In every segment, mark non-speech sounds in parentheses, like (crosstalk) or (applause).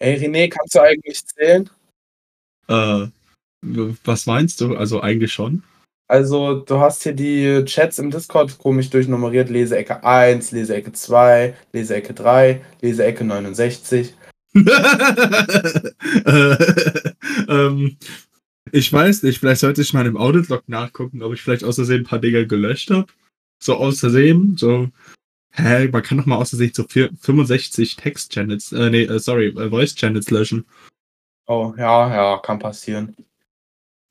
Ey, René, kannst du eigentlich zählen? Äh, was meinst du? Also eigentlich schon. Also, du hast hier die Chats im Discord komisch durchnummeriert. Leseecke 1, Leseecke 2, Leseecke 3, Leseecke 69. (laughs) ähm, ich weiß nicht, vielleicht sollte ich mal im Audit-Log nachgucken, ob ich vielleicht aus Versehen ein paar Dinge gelöscht habe. So aus Versehen, so, hä, man kann doch mal aus Versehen so 65 Text-Channels, äh, nee, äh, sorry, äh, Voice-Channels löschen. Oh, ja, ja, kann passieren.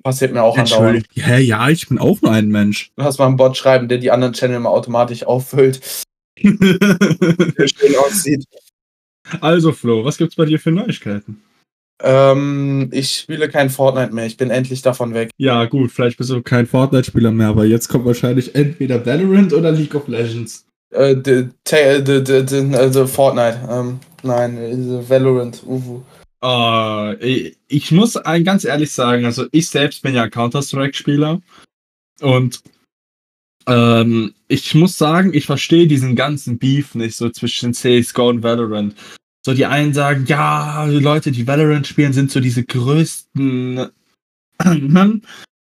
Passiert mir auch andauernd. Hä, ja, ich bin auch nur ein Mensch. Du hast mal einen Bot schreiben, der die anderen Channel mal automatisch auffüllt. (laughs) der schön aussieht. Also, Flo, was gibt's bei dir für Neuigkeiten? Ähm, ich spiele kein Fortnite mehr. Ich bin endlich davon weg. Ja, gut, vielleicht bist du kein Fortnite-Spieler mehr, aber jetzt kommt wahrscheinlich entweder Valorant oder League of Legends. Äh, de, de, de, also Fortnite. Ähm, nein, Valorant. Uhu. Uh, ich muss ganz ehrlich sagen, also ich selbst bin ja Counter-Strike-Spieler und ähm, ich muss sagen, ich verstehe diesen ganzen Beef nicht so zwischen CSGO und Valorant. So die einen sagen, ja, die Leute, die Valorant spielen, sind so diese größten (clears throat)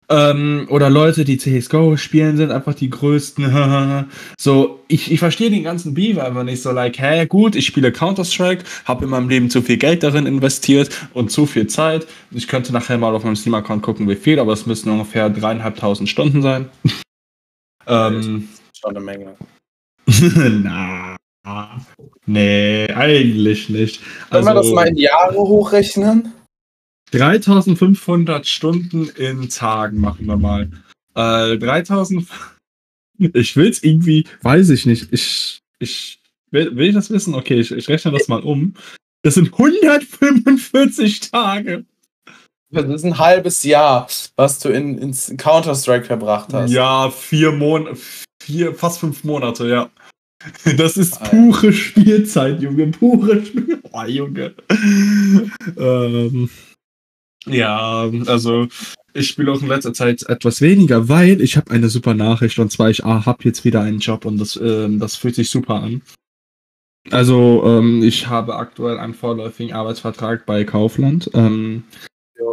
ähm, oder Leute, die CSGO spielen, sind einfach die größten. (laughs) so, ich, ich verstehe den ganzen Beef einfach nicht so, like, hä, gut, ich spiele Counter-Strike, habe in meinem Leben zu viel Geld darin investiert und zu viel Zeit. Ich könnte nachher mal auf meinem Steam-Account gucken, wie viel, aber es müssten ungefähr dreieinhalbtausend Stunden sein. (laughs) ähm, schon eine Menge. (laughs) Na. Nee, eigentlich nicht. Können wir das also mal in Jahre hochrechnen? 3500 Stunden in Tagen machen wir mal. Äh, 3000. Ich will es irgendwie, weiß ich nicht. Ich, ich will, will ich das wissen? Okay, ich, ich rechne das mal um. Das sind 145 Tage. Das ist ein halbes Jahr, was du in, in Counter-Strike verbracht hast. Ja, vier Monate, vier, fast fünf Monate, ja. Das ist pure Spielzeit, Junge. Pure Spielzeit. Oh, Junge. ähm, ja, also ich spiele auch in letzter Zeit etwas weniger, weil ich habe eine super Nachricht und zwar ich ah, habe jetzt wieder einen Job und das, ähm, das fühlt sich super an. Also ähm, ich habe aktuell einen vorläufigen Arbeitsvertrag bei Kaufland. Ähm,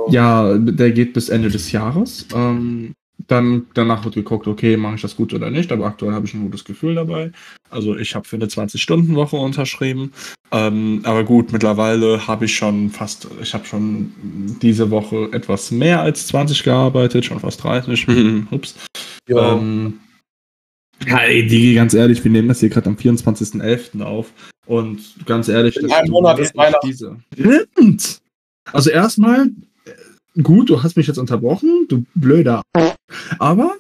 ja, der geht bis Ende des Jahres. Ähm, dann danach wird geguckt, okay, mache ich das gut oder nicht, aber aktuell habe ich ein gutes Gefühl dabei. Also ich habe für eine 20-Stunden-Woche unterschrieben. Ähm, aber gut, mittlerweile habe ich schon fast, ich habe schon diese Woche etwas mehr als 20 gearbeitet, schon fast 30. Ups. Ja. Ähm, Hey, Digi, ganz ehrlich, wir nehmen das hier gerade am 24.11. auf. Und ganz ehrlich, in einem Monat ist Weihnachten. Diese. Also erstmal, gut, du hast mich jetzt unterbrochen, du blöder. Aber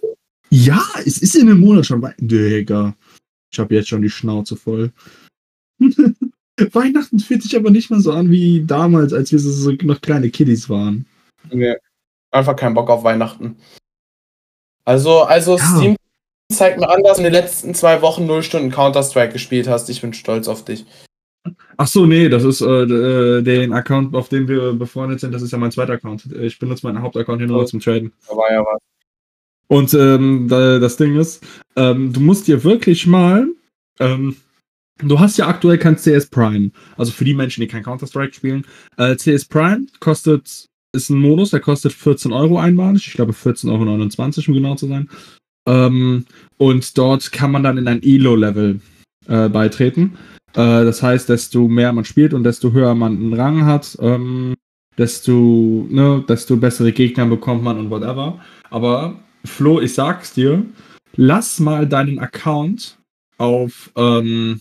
ja, es ist in einem Monat schon weit. Digga. Ich habe jetzt schon die Schnauze voll. (laughs) Weihnachten fühlt sich aber nicht mehr so an wie damals, als wir so noch kleine Kiddies waren. Nee, einfach keinen Bock auf Weihnachten. Also, also ja. Steam zeigt mir an, dass du in den letzten zwei Wochen null Stunden Counter-Strike gespielt hast. Ich bin stolz auf dich. Ach so, nee, das ist äh, äh, den Account, auf dem wir befreundet sind. Das ist ja mein zweiter Account. Ich benutze meinen Hauptaccount hier nur oh. zum Traden. Da war ja was. Und ähm, das Ding ist, ähm, du musst dir wirklich mal, ähm, du hast ja aktuell kein CS Prime. Also für die Menschen, die kein Counter-Strike spielen. Äh, CS Prime kostet, ist ein Modus, der kostet 14 Euro einmalig. Ich glaube 14,29 Euro, um genau zu sein. Ähm, und dort kann man dann in ein Elo-Level äh, beitreten. Äh, das heißt, desto mehr man spielt und desto höher man einen Rang hat, ähm, desto, ne, desto bessere Gegner bekommt man und whatever. Aber Flo, ich sag's dir, lass mal deinen Account auf, ähm,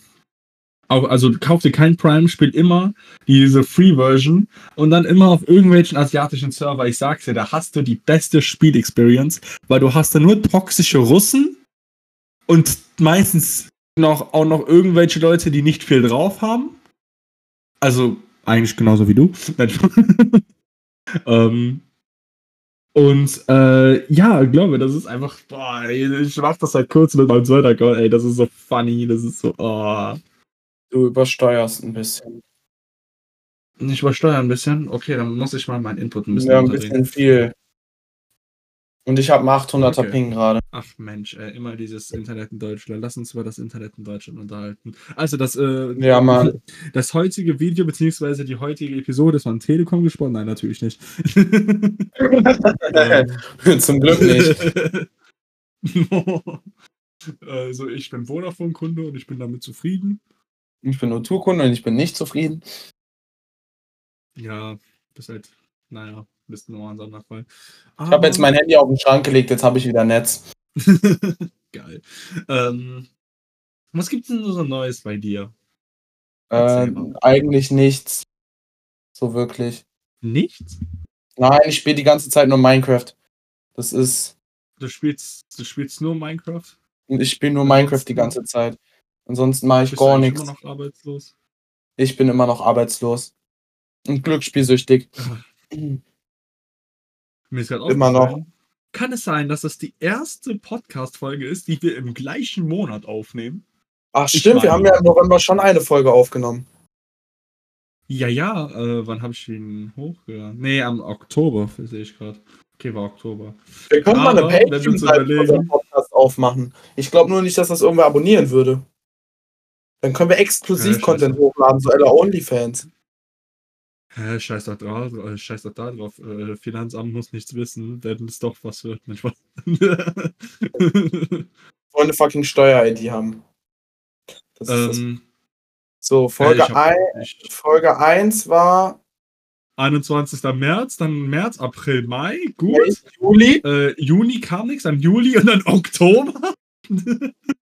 auf also kauf dir kein Prime, spiel immer diese Free-Version und dann immer auf irgendwelchen asiatischen Server. Ich sag's dir, da hast du die beste Spiel-Experience, weil du hast da nur toxische Russen und meistens noch, auch noch irgendwelche Leute, die nicht viel drauf haben. Also eigentlich genauso wie du. (laughs) (laughs) ähm, und äh, ja, glaube, das ist einfach, boah, ich mach das halt kurz mit meinem zweiten Account, ey, das ist so funny, das ist so, oh. Du übersteuerst ein bisschen. Nicht übersteuern ein bisschen? Okay, dann muss ich mal meinen Input ein bisschen Ja, ein bisschen viel. Und ich habe einen 800er Okay. Ping gerade. Ach Mensch, äh, immer dieses Internet in Deutschland. Lass uns über das Internet in Deutschland unterhalten. Also das, äh, Ja, Mann. (laughs) das heutige Video beziehungsweise die heutige Episode ist von Telekom gesprochen. Nein, natürlich nicht. (laughs) Zum Glück nicht. (laughs) also ich bin Vodafone-Kunde und ich bin damit zufrieden. Ich bin O2-Kunde und ich bin nicht zufrieden. Ja, das halt, naja, bist nochmal ein Sonderfall. Ich habe jetzt mein Handy auf den Schrank gelegt, jetzt habe ich wieder Netz. (laughs) Geil. Ähm, was gibt's denn so Neues bei dir? Ähm, eigentlich nichts. So wirklich. Nichts? Nein, ich spiele die ganze Zeit nur Minecraft. Das ist. Du spielst, du spielst nur Minecraft? Ich spiele nur Minecraft die ganze Zeit. Ansonsten mache ich Bist gar nichts. immer noch arbeitslos? Ich bin immer noch arbeitslos. Und glücksspielsüchtig. (laughs) Mir ist gerade Immer noch. Kann es sein, dass das die erste Podcast-Folge ist, die wir im gleichen Monat aufnehmen? Ach stimmt, wir haben ja im November schon eine Folge aufgenommen. Ja, ja, äh, wann habe ich den hochgeladen? Nee, am Oktober, sehe ich gerade. Okay, war Oktober. Wir können mal eine Aber, wir uns Patreon-Seite Podcast aufmachen. Ich glaube nur nicht, dass das irgendwer abonnieren würde. Dann können wir exklusiv Ja, Content hochladen, so Ella Onlyfans. Hä, scheiß doch drauf, äh, scheiß doch da drauf. Äh, Finanzamt muss nichts wissen, wenn es doch was wird. Mensch, was? (laughs) Wollen eine fucking Steuer-ID haben. Das ist das. ähm, So, äh, Folge, 1, ich- Folge 1 war 21. März, dann März, April, Mai, gut. Juli. Äh, Juni kam nichts, dann Juli und dann Oktober.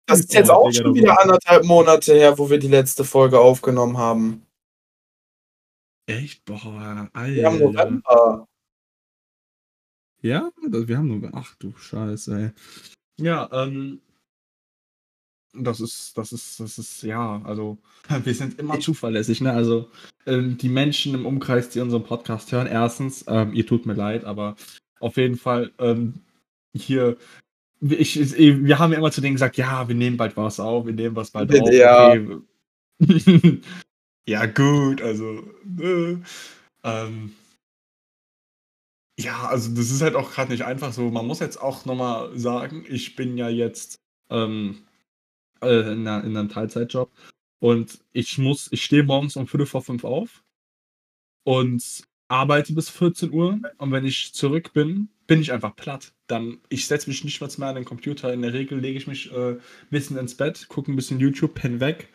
Das ist (laughs) jetzt Oh, auch Digga, schon wieder anderthalb Monate her, wo wir die letzte Folge aufgenommen haben. Echt? Boah, Alter. Wir haben November. Ja, wir haben nur. Ach du Scheiße, ey. Ja, ähm. Das ist, das ist, das ist, ja, also, (laughs) wir sind immer zuverlässig, ne? Also, ähm, die Menschen im Umkreis, die unseren Podcast hören, erstens, ähm, ihr tut mir leid, aber auf jeden Fall, ähm, hier, ich, ich, wir haben ja immer zu denen gesagt, ja, wir nehmen bald was auf, wir nehmen was bald auf. Ja. Okay. (laughs) ja, gut, also, äh, ähm, ja, also das ist halt auch gerade nicht einfach so. Man muss jetzt auch nochmal sagen, ich bin ja jetzt ähm, äh, in, einer, in einem Teilzeitjob und ich muss, ich stehe morgens um Viertel vor fünf auf und arbeite bis 14 Uhr und wenn ich zurück bin, bin ich einfach platt. Dann, ich setze mich nicht mehr an den Computer. In der Regel lege ich mich äh, ein bisschen ins Bett, gucke ein bisschen YouTube, penne weg,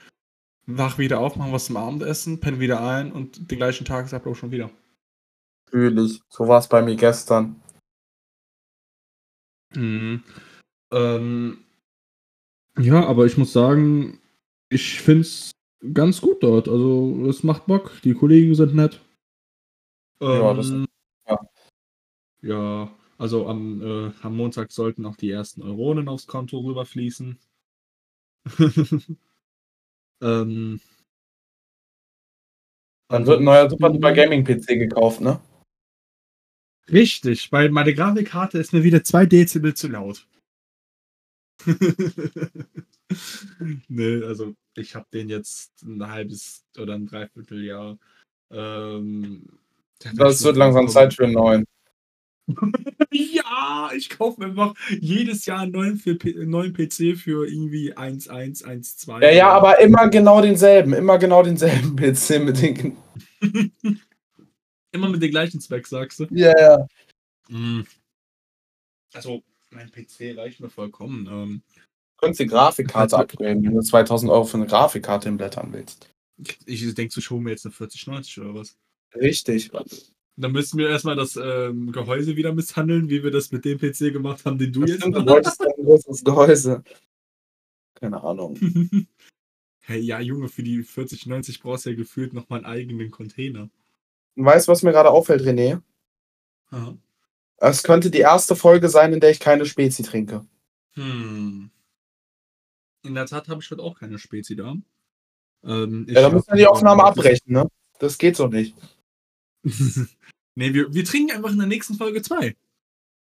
wach wieder auf, mache was zum Abendessen, penne wieder ein und den gleichen Tagesablauf schon wieder. Natürlich. So war es bei mir gestern. Mhm. Ähm, ja, aber ich muss sagen, ich finde es ganz gut dort. Also, es macht Bock. Die Kollegen sind nett. Ja, das- Ähm, ja. Ja, also am, äh, am Montag sollten auch die ersten Euronen aufs Konto rüberfließen. (laughs) ähm, Dann wird ein neuer super ansonsten- duper Gaming-PC gekauft, ne? Richtig, weil meine Grafikkarte ist mir wieder zwei Dezibel zu laut. (laughs) nee, also ich habe den jetzt ein halbes oder ein Dreivierteljahr. Ähm, Das wird langsam. Zeit für einen neuen. Ja, ich kaufe mir einfach jedes Jahr einen neuen, neuen PC für irgendwie 1.1.1.2. Ja, ja, aber immer genau denselben. Immer genau denselben (laughs) PC mit den. Immer mit den gleichen Specs, sagst du? Ja, ja. Mhm. Also, mein PC reicht mir vollkommen. Ähm, Du könntest die Grafikkarte (laughs) upgraden, wenn du 2000 Euro für eine Grafikkarte hinblättern willst. ich denke, du schon mir jetzt eine 4090 oder was? Richtig. Dann müssten wir erstmal das ähm, Gehäuse wieder misshandeln, wie wir das mit dem PC gemacht haben, den du Das jetzt stimmt, du hast. wolltest ein größeres Gehäuse. Keine Ahnung. (laughs) hey, ja, Junge, für die 4090 brauchst du ja gefühlt nochmal einen eigenen Container. Weißt du, was mir gerade auffällt, René? Aha. Es könnte die erste Folge sein, in der ich keine Spezi trinke. Hm. In der Tat habe ich heute auch keine Spezi da. Ähm, Ja, dann hab- müssen wir die Aufnahme abbrechen, ne? Das geht so nicht. (laughs) nee, wir, wir trinken einfach in der nächsten Folge zwei.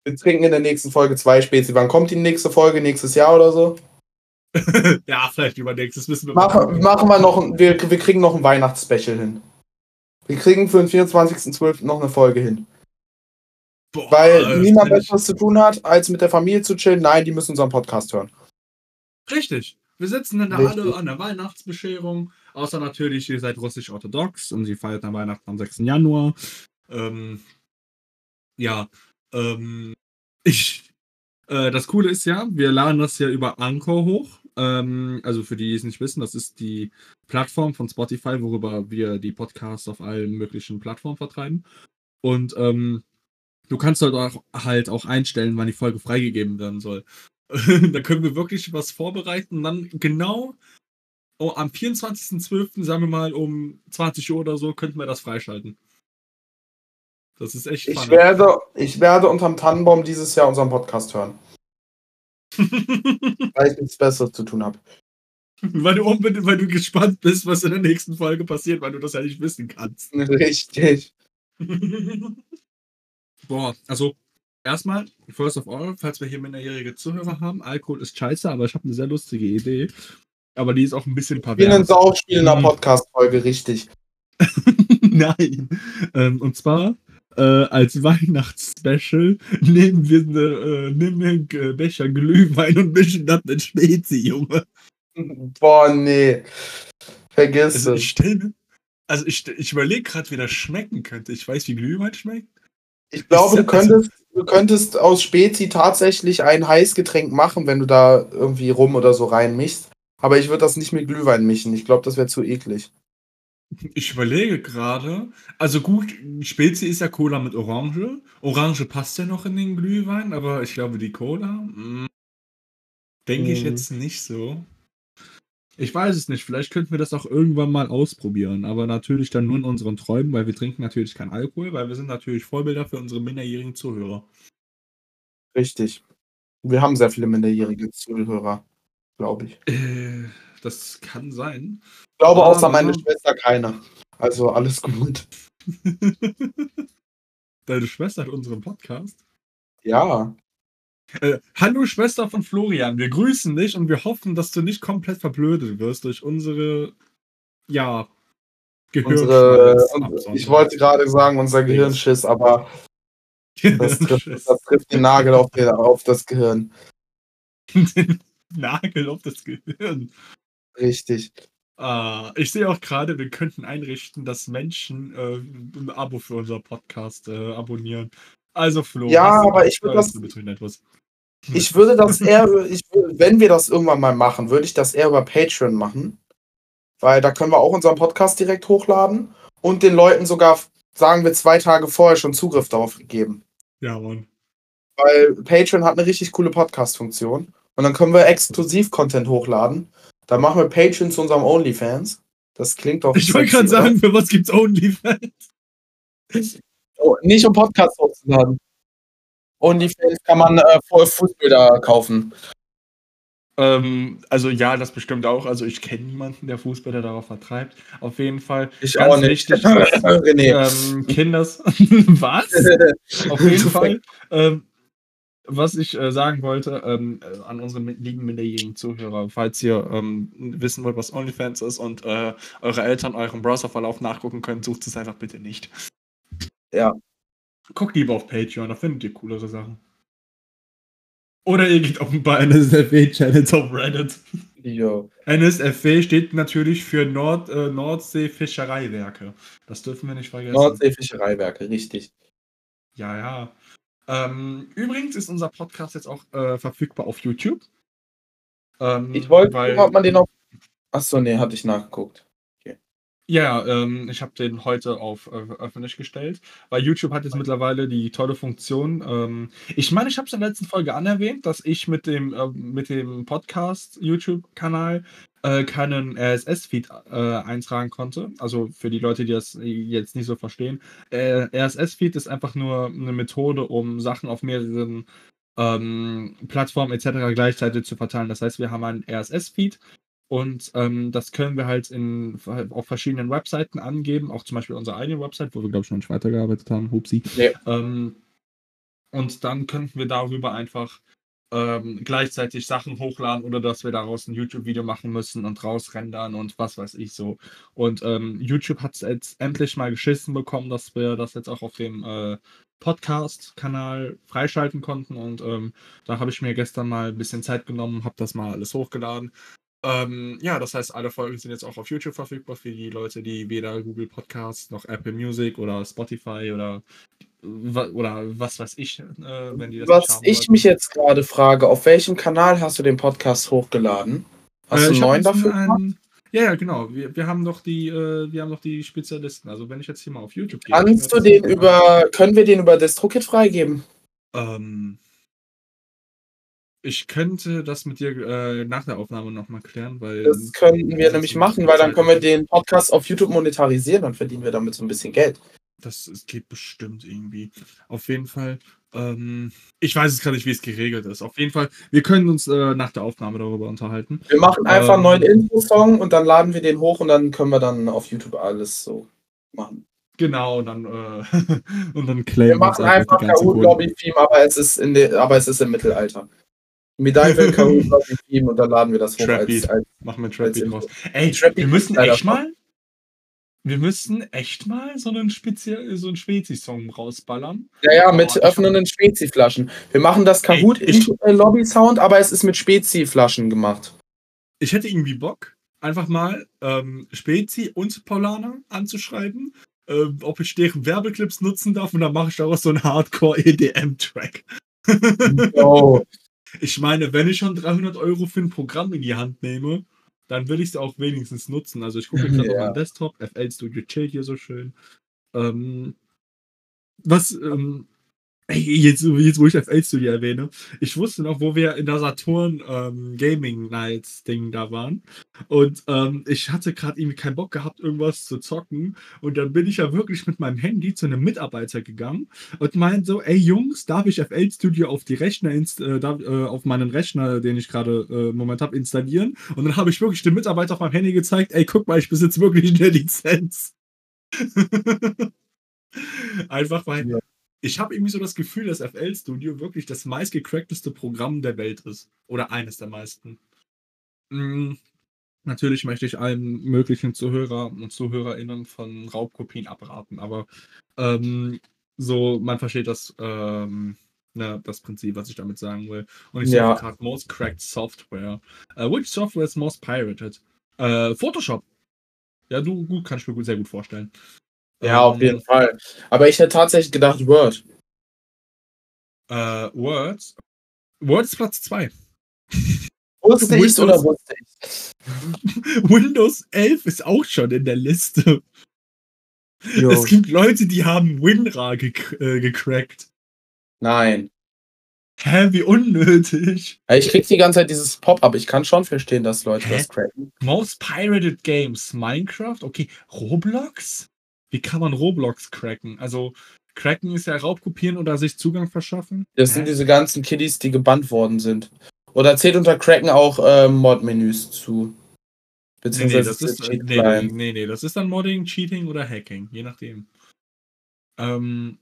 Wir trinken in der nächsten Folge zwei Spezi. Wann kommt die nächste Folge? Nächstes Jahr oder so? (laughs) ja, vielleicht übernächstes wissen wir Machen, machen wir noch, ein- wir, wir kriegen noch ein Weihnachtsspecial hin. Wir kriegen für den 24.12. noch eine Folge hin. Boah, Weil niemand etwas zu tun hat, als mit der Familie zu chillen. Nein, die müssen unseren Podcast hören. Richtig. Wir sitzen dann da alle an der Weihnachtsbescherung. Außer natürlich, ihr seid russisch-orthodox und sie feiert dann Weihnachten am 6. Januar. Ähm, ja, ähm, ich, äh, das Coole ist ja, wir laden das ja über Anchor hoch. Ähm, also für die, die es nicht wissen, das ist die Plattform von Spotify, worüber wir die Podcasts auf allen möglichen Plattformen vertreiben. Und ähm, du kannst halt auch, halt auch einstellen, wann die Folge freigegeben werden soll. (laughs) da können wir wirklich was vorbereiten und dann genau oh, am 24.12., sagen wir mal um 20 Uhr oder so, könnten wir das freischalten. Das ist echt ich werde, ich werde unterm Tannenbaum dieses Jahr unseren Podcast hören. (laughs) weil ich nichts Besseres zu tun habe. Weil du unbedingt, weil du gespannt bist, was in der nächsten Folge passiert, weil du das ja nicht wissen kannst. (laughs) Richtig. (laughs) Boah, also erstmal, first of all, falls wir hier minderjährige Zuhörer haben, Alkohol ist scheiße, aber ich habe eine sehr lustige Idee. Aber die ist auch ein bisschen pervers. Wir nennen Saufspiel in der Podcast-Folge, richtig. (laughs) Nein. Ähm, und zwar äh, als Weihnachtsspecial nehmen wir, eine, äh, nehmen wir einen Becher Glühwein und mischen das mit Spezi, Junge. Boah, nee. Vergiss also, es. Ich also ich, ich überlege gerade, wie das schmecken könnte. Ich weiß, wie Glühwein schmeckt. Ich glaube, du könntest, du könntest aus Spezi tatsächlich ein Heißgetränk machen, wenn du da irgendwie rum oder so reinmischst. Aber ich würde das nicht mit Glühwein mischen. Ich glaube, das wäre zu eklig. Ich überlege gerade. Also gut, Spezi ist ja Cola mit Orange. Orange passt ja noch in den Glühwein, aber ich glaube, die Cola. Hm, denke ich mhm. jetzt nicht so. Ich weiß es nicht. Vielleicht könnten wir das auch irgendwann mal ausprobieren. Aber natürlich dann nur in unseren Träumen, weil wir trinken natürlich keinen Alkohol, weil wir sind natürlich Vorbilder für unsere minderjährigen Zuhörer. Richtig. Wir haben sehr viele minderjährige Zuhörer, glaube ich. Äh, das kann sein. Ich glaube, außer meine Schwester keiner. Also alles gut. (laughs) Deine Schwester hat unseren Podcast? Ja. Äh, hallo Schwester von Florian, wir grüßen dich und wir hoffen, dass du nicht komplett verblödet wirst durch unsere, ja, Gehirnschiss. ich wollte gerade sagen, unser Gehirnschiss, aber (laughs) das trifft, das trifft den Nagel auf, auf das Gehirn. (laughs) Nagel auf das Gehirn. Richtig. Uh, ich sehe auch gerade, wir könnten einrichten, dass Menschen äh, ein Abo für unser Podcast äh, abonnieren. Also Flo. Ja, aber ich würde das. Ich würde das eher, ich, wenn wir das irgendwann mal machen, würde ich das eher über Patreon machen. Weil da können wir auch unseren Podcast direkt hochladen und den Leuten sogar, sagen wir, zwei Tage vorher schon Zugriff darauf geben. Ja, Mann. Weil Patreon hat eine richtig coole Podcast-Funktion. Und dann können wir exklusiv Content hochladen. Dann machen wir Patreon zu unserem OnlyFans. Das klingt doch. Ich wollte gerade sagen, für was gibt's OnlyFans? Oh, nicht um Podcasts hochzuladen. OnlyFans kann man äh, Fußbilder kaufen. Ähm, also ja, das bestimmt auch. Also ich kenne niemanden, der Fußbilder darauf vertreibt. Auf jeden Fall. Ich ganz auch nicht. Wichtig, (laughs) ähm, Kinders. (laughs) was? (laughs) Auf jeden Fall. Ähm, was ich äh, sagen wollte ähm, äh, an unsere lieben minderjährigen Zuhörer, falls ihr ähm, wissen wollt, was OnlyFans ist und äh, eure Eltern euren Browserverlauf nachgucken können, sucht es einfach bitte nicht. Ja. Guckt lieber auf Patreon, da findet ihr coolere Sachen. Oder ihr geht auf ein paar NSFW-Channels auf Reddit. Jo. NSFW steht natürlich für Nord, äh, Nordsee-Fischereiwerke. Das dürfen wir nicht vergessen. Nordsee-Fischereiwerke, richtig. Ja, ja. Ähm, übrigens ist unser Podcast jetzt auch äh, verfügbar auf YouTube. Ähm, ich wollte, weil, ob man den auf. Achso, nee, hatte ich nachgeguckt. Ja, ähm, ich habe den heute auf äh, öffentlich gestellt, weil YouTube hat jetzt mittlerweile die tolle Funktion. Ähm, ich meine, ich habe es in der letzten Folge anerwähnt, dass ich mit dem, äh, mit dem Podcast YouTube-Kanal äh, keinen RSS-Feed äh, eintragen konnte. Also für die Leute, die das jetzt nicht so verstehen. Äh, RSS-Feed ist einfach nur eine Methode, um Sachen auf mehreren ähm, Plattformen etc. gleichzeitig zu verteilen. Das heißt, wir haben einen RSS-Feed und ähm, das können wir halt in, auf verschiedenen Webseiten angeben, auch zum Beispiel unsere eigene Website, wo wir, glaube ich, noch nicht weitergearbeitet haben, Hupsi. Ja. Ähm, und dann könnten wir darüber einfach ähm, gleichzeitig Sachen hochladen oder dass wir daraus ein YouTube-Video machen müssen und rausrendern und was weiß ich so. Und ähm, YouTube hat es jetzt endlich mal geschissen bekommen, dass wir das jetzt auch auf dem äh, Podcast-Kanal freischalten konnten und ähm, da habe ich mir gestern mal ein bisschen Zeit genommen, habe das mal alles hochgeladen. Ähm, ja, das heißt, alle Folgen sind jetzt auch auf YouTube verfügbar für die Leute, die weder Google Podcasts noch Apple Music oder Spotify oder oder was weiß ich, äh, wenn die das Was ich wollten. mich jetzt gerade frage, auf welchem Kanal hast du den Podcast hochgeladen? Hast äh, du einen neuen dafür? Einen, ja, ja, genau. Wir, wir haben doch die, äh, wir haben doch die Spezialisten. Also wenn ich jetzt hier mal auf YouTube gehe. Kannst du den über, können wir den über DistroKit freigeben? Ähm, ich könnte das mit dir äh, nach der Aufnahme nochmal klären, weil. Das könnten wir nämlich machen, weil dann können wir den Podcast auf YouTube monetarisieren und verdienen wir damit so ein bisschen Geld. Das, geht bestimmt irgendwie. Auf jeden Fall. Ähm, ich weiß es gerade nicht, wie es geregelt ist. Auf jeden Fall, wir können uns äh, nach der Aufnahme darüber unterhalten. Wir machen einfach ähm, einen neuen Infosong und dann laden wir den hoch und dann können wir dann auf YouTube alles so machen. Genau, und dann, äh, (laughs) und dann claimen wir machen einfach Kahoot Lobby Theme, aber es ist in de, aber es ist im Mittelalter. Medieval (laughs) Kahoot Lobby Theme und dann laden wir das hoch als, als, Machen wir Trap Beat raus. Ey, Trap wir müssen echt mal wir müssen echt mal so einen speziell so einen Spezi-Song rausballern. Ja, ja, mit oh, öffnenden Spezi-Flaschen. Wir machen das Kahoot Ey, ich, in Lobby Sound, aber es ist mit Spezi-Flaschen gemacht. Ich hätte irgendwie Bock, einfach mal ähm, Spezi und Paulana anzuschreiben, äh, ob ich deren Werbeclips nutzen darf und dann mache ich daraus so einen Hardcore-EDM-Track. (laughs) oh. Ich meine, wenn ich schon 300 Euro für ein Programm in die Hand nehme, dann will ich es auch wenigstens nutzen. Also ich gucke (laughs) gerade ja. auf meinem Desktop, FL Studio chillt hier so schön. Ähm, was, ähm, Jetzt, jetzt, wo ich FL Studio erwähne, ich wusste noch, wo wir in der Saturn ähm, Gaming Nights Ding da waren. Und ähm, ich hatte gerade irgendwie keinen Bock gehabt, irgendwas zu zocken. Und dann bin ich ja wirklich mit meinem Handy zu einem Mitarbeiter gegangen und meinte so: Ey Jungs, darf ich FL Studio auf die Rechner, äh, darf, äh, auf meinen Rechner, den ich gerade äh, im Moment habe, installieren? Und dann habe ich wirklich dem Mitarbeiter auf meinem Handy gezeigt: Ey, guck mal, ich besitze wirklich eine Lizenz. (laughs) Einfach weil. Ja ich habe irgendwie so das Gefühl, dass FL Studio wirklich das meistgecrackteste Programm der Welt ist. Oder eines der meisten. Mhm. Natürlich möchte ich allen möglichen Zuhörer und ZuhörerInnen von Raubkopien abraten, aber ähm, so, man versteht das, ähm, ne, das Prinzip, was ich damit sagen will. Und ich ja. gerade most cracked software. Uh, which software is most pirated? Uh, Photoshop. Ja, du, gut, kann ich mir sehr gut vorstellen. Ja, auf jeden ähm, Fall. Aber ich hätte tatsächlich gedacht Word. Äh, Word. Word ist Platz 2. (laughs) Wusste ich oder wusste ich? (laughs) Windows 11 ist auch schon in der Liste. Jo. Es gibt Leute, die haben WinRAR gec äh, gecrackt. Nein. Hä, wie unnötig. Ich krieg die ganze Zeit dieses Pop-up. Ich kann schon verstehen, dass Leute Hä? das cracken. Most Pirated Games. Minecraft? Okay. Roblox? Wie kann man Roblox cracken? Also, cracken ist ja Raubkopieren oder sich Zugang verschaffen. Das sind diese ganzen Kiddies, die gebannt worden sind. Oder zählt unter Cracken auch äh, Mod-Menüs zu? Beziehungsweise nee, nee, das ist, äh, nee, nee, nee, das ist dann Modding, Cheating oder Hacking, je nachdem. Ähm,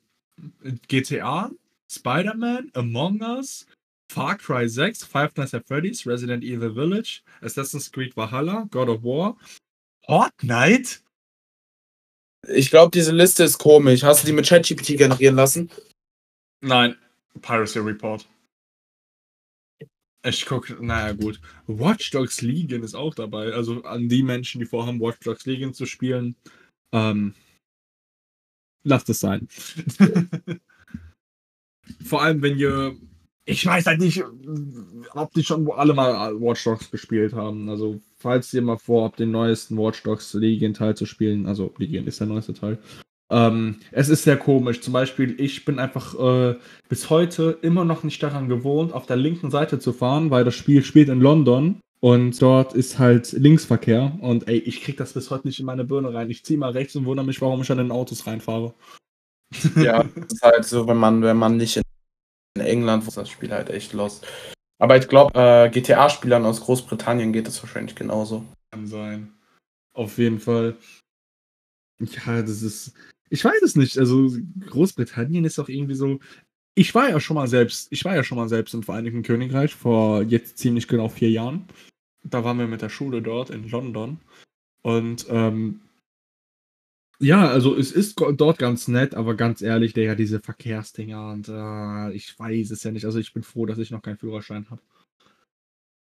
GTA, Spider-Man, Among Us, Far Cry 6, Five Nights at Freddy's, Resident Evil Village, Assassin's Creed Valhalla, God of War, Fortnite, ich glaube, diese Liste ist komisch. Hast du die mit ChatGPT generieren lassen? Nein. Piracy Report. Ich gucke, naja, gut. Watch Dogs Legion ist auch dabei. Also an die Menschen, die vorhaben, Watch Dogs Legion zu spielen. Ähm, lasst es sein. (laughs) Vor allem, wenn ihr. Ich weiß halt nicht, ob die schon alle mal Watch Dogs gespielt haben. Also falls ihr mal vorhabt, den neuesten Watch Dogs Legion Teil zu spielen, also Legion ist der neueste Teil, ähm, es ist sehr komisch. Zum Beispiel, ich bin einfach äh, bis heute immer noch nicht daran gewohnt, auf der linken Seite zu fahren, weil das Spiel spielt in London und dort ist halt Linksverkehr. Und ey, ich krieg das bis heute nicht in meine Birne rein. Ich zieh mal rechts und wundere mich, warum ich an den Autos reinfahre. Ja, (laughs) das ist halt so, wenn man, wenn man nicht in England, wo ist das Spiel halt echt los. Aber ich glaube, äh, GTA-Spielern aus Großbritannien geht es wahrscheinlich genauso. Kann sein. Auf jeden Fall. Ja, das ist. Ich weiß es nicht. Also Großbritannien ist doch irgendwie so. Ich war ja schon mal selbst, ich war ja schon mal selbst im Vereinigten Königreich vor jetzt ziemlich genau vier Jahren. Da waren wir mit der Schule dort in London. Und ähm, Ja, also es ist dort ganz nett, aber ganz ehrlich, Digga, diese Verkehrsdinger und äh, ich weiß es ja nicht. Also ich bin froh, dass ich noch keinen Führerschein habe.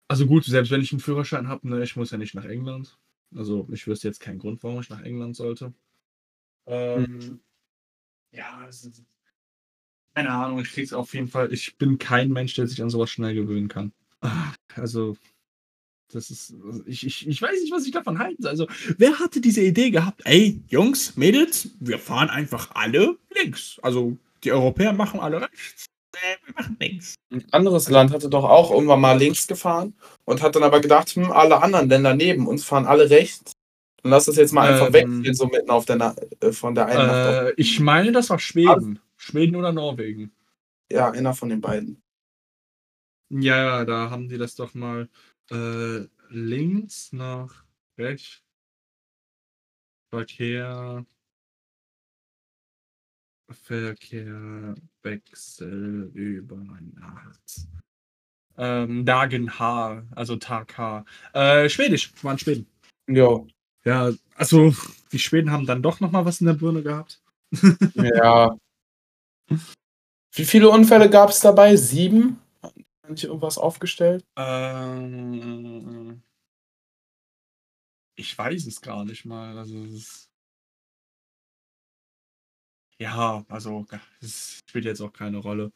Also gut, selbst wenn ich einen Führerschein habe, ne, ich muss ja nicht nach England. Also ich wüsste jetzt keinen Grund, warum ich nach England sollte. Ähm, Mhm. ja, es ist, keine Ahnung, ich krieg's auf jeden Fall. Ich bin kein Mensch, der sich an sowas schnell gewöhnen kann. Ah, Also, das ist, ich, ich, ich weiß nicht, was ich davon halten soll. Also, wer hatte diese Idee gehabt? Ey, Jungs, Mädels, wir fahren einfach alle links. Also, die Europäer machen alle rechts. Wir machen links. Ein anderes Land hatte doch auch irgendwann mal links gefahren und hat dann aber gedacht, hm, alle anderen Länder neben uns fahren alle rechts. Dann lass das jetzt mal einfach Ähm, weggehen, so mitten auf der Na äh, von der einen. Äh, ich meine, das war Schweden. Schweden oder Norwegen. Ja, einer von den beiden. Ja, ja, da haben die das doch mal äh, links nach rechts. Verkehr. Verkehr, Wechsel über Nacht. Ähm, Dagen H, also Tag H. Äh, Schwedisch, waren Schweden. Jo. Ja, also die Schweden haben dann doch noch mal was in der Birne gehabt. (laughs) Ja. Wie viele Unfälle gab es dabei? Sieben? Nicht irgendwas aufgestellt? Ähm, ich weiß es gar nicht mal. Also es ist ja, also es spielt jetzt auch keine Rolle.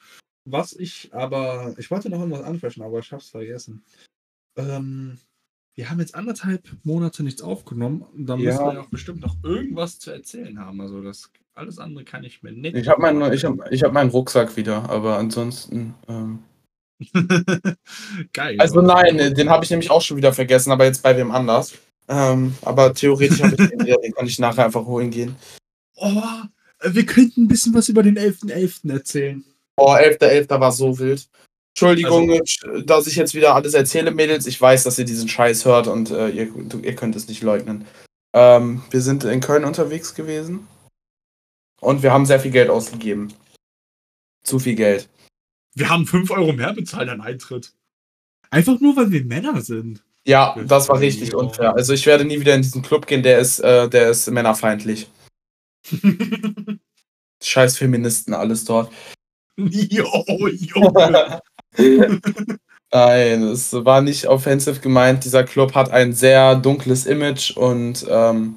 Was ich aber, ich wollte noch irgendwas ansprechen, aber ich hab's vergessen. Ähm, wir haben jetzt anderthalb Monate nichts aufgenommen. Da Ja. müssen wir ja auch bestimmt noch irgendwas zu erzählen haben. Also das alles andere kann ich mir nicht. Ich habe meinen ich hab, ich hab meinen Rucksack wieder, aber ansonsten. Ähm, (laughs) Geil. also nein, den habe ich nämlich auch schon wieder vergessen, aber jetzt bei wem anders. Ähm, aber theoretisch habe ich den den kann ich nachher einfach holen gehen. Oh, wir könnten ein bisschen was über den 11.11. erzählen. Oh, 11.11. war so wild. Entschuldigung, Also- dass ich jetzt wieder alles erzähle, Mädels. Ich weiß, dass ihr diesen Scheiß hört und äh, ihr, ihr könnt es nicht leugnen. Ähm, wir sind in Köln unterwegs gewesen und wir haben sehr viel Geld ausgegeben. Zu viel Geld. Wir haben 5 Euro mehr bezahlt an Eintritt. Einfach nur, weil wir Männer sind. Ja, das war richtig Ja. unfair. Also ich werde nie wieder in diesen Club gehen, der ist, äh, der ist männerfeindlich. (laughs) Scheiß Feministen, alles dort. jo, Junge. (laughs) Nein, es war nicht offensiv gemeint. Dieser Club hat ein sehr dunkles Image und ähm,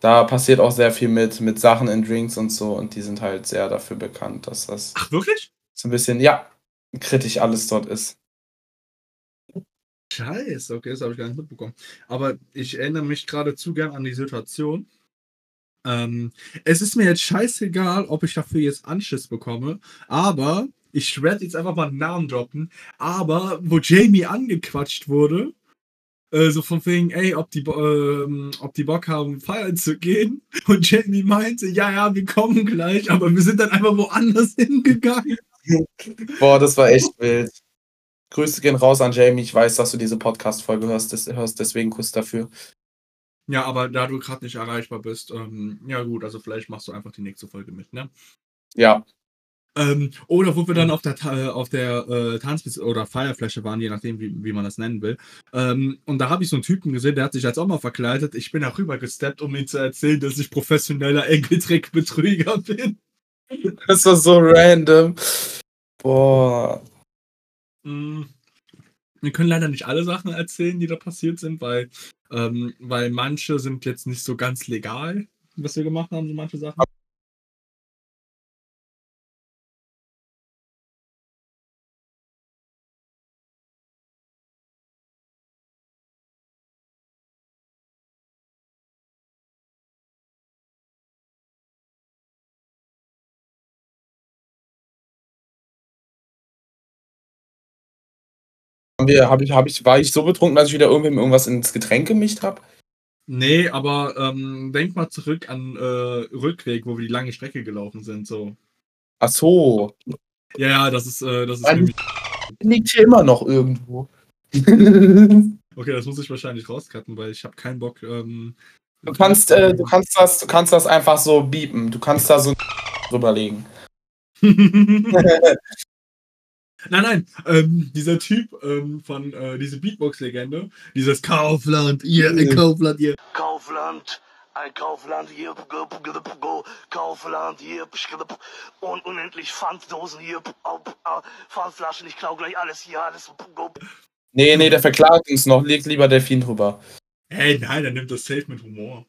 da passiert auch sehr viel mit, mit Sachen in Drinks und so und die sind halt sehr dafür bekannt, dass das Ach, wirklich? So ein bisschen, ja, kritisch alles dort ist. Scheiße, okay, das habe ich gar nicht mitbekommen. Aber ich erinnere mich gerade zu gern an die Situation. Ähm, es ist mir jetzt scheißegal, ob ich dafür jetzt Anschiss bekomme, aber ich werde jetzt einfach mal einen Namen droppen. Aber wo Jamie angequatscht wurde, äh, so von wegen, ey, ob die, ähm, ob die Bock haben, feiern zu gehen. Und Jamie meinte, ja, ja, wir kommen gleich, aber wir sind dann einfach woanders (laughs) hingegangen. Boah, das war echt wild. Grüße gehen raus an Jamie. Ich weiß, dass du diese Podcast-Folge hörst, des, hörst, deswegen Kuss dafür. Ja, aber da du gerade nicht erreichbar bist, ähm, ja gut, also vielleicht machst du einfach die nächste Folge mit, ne? Ja, Ähm, oder wo wir dann auf der, Ta- auf der äh, Tanz- oder Feierfläche waren, je nachdem, wie, wie man das nennen will. Ähm, und da habe ich so einen Typen gesehen, der hat sich als Oma verkleidet. Ich bin da rüber gesteppt, um ihm zu erzählen, dass ich professioneller Enkeltrickbetrüger (laughs) bin. Das war so random. Boah. Mm. Wir können leider nicht alle Sachen erzählen, die da passiert sind, weil, ähm, weil manche sind jetzt nicht so ganz legal, was wir gemacht haben, so manche Sachen. Wir, hab ich, hab ich, war ich so betrunken, dass ich wieder irgendwem irgendwas ins Getränk gemischt habe? Nee, aber ähm, denk mal zurück an äh, Rückweg, wo wir die lange Strecke gelaufen sind. So. Ach so. Ja, ja, das ist, äh, das ist nämlich. Liegt hier immer noch irgendwo. (laughs) (laughs) Okay, das muss ich wahrscheinlich rauscutten, weil ich habe keinen Bock. Ähm, Du kannst, äh, du kannst das, du kannst das einfach so biepen. Du kannst da so (laughs) drüberlegen. Nein, nein, ähm, dieser Typ ähm, von äh, diese Beatbox-Legende, dieses Kaufland, ihr, Mhm. Kaufland, ihr. Kaufland, ein Kaufland hier, Kaufland hier, und unendlich Pfanddosen hier, Pfandflaschen, ich klau gleich alles hier, alles. Nee, nee, der verklagt uns noch, legt lieber Delfin drüber. Hey, nein, der nimmt das safe mit Humor.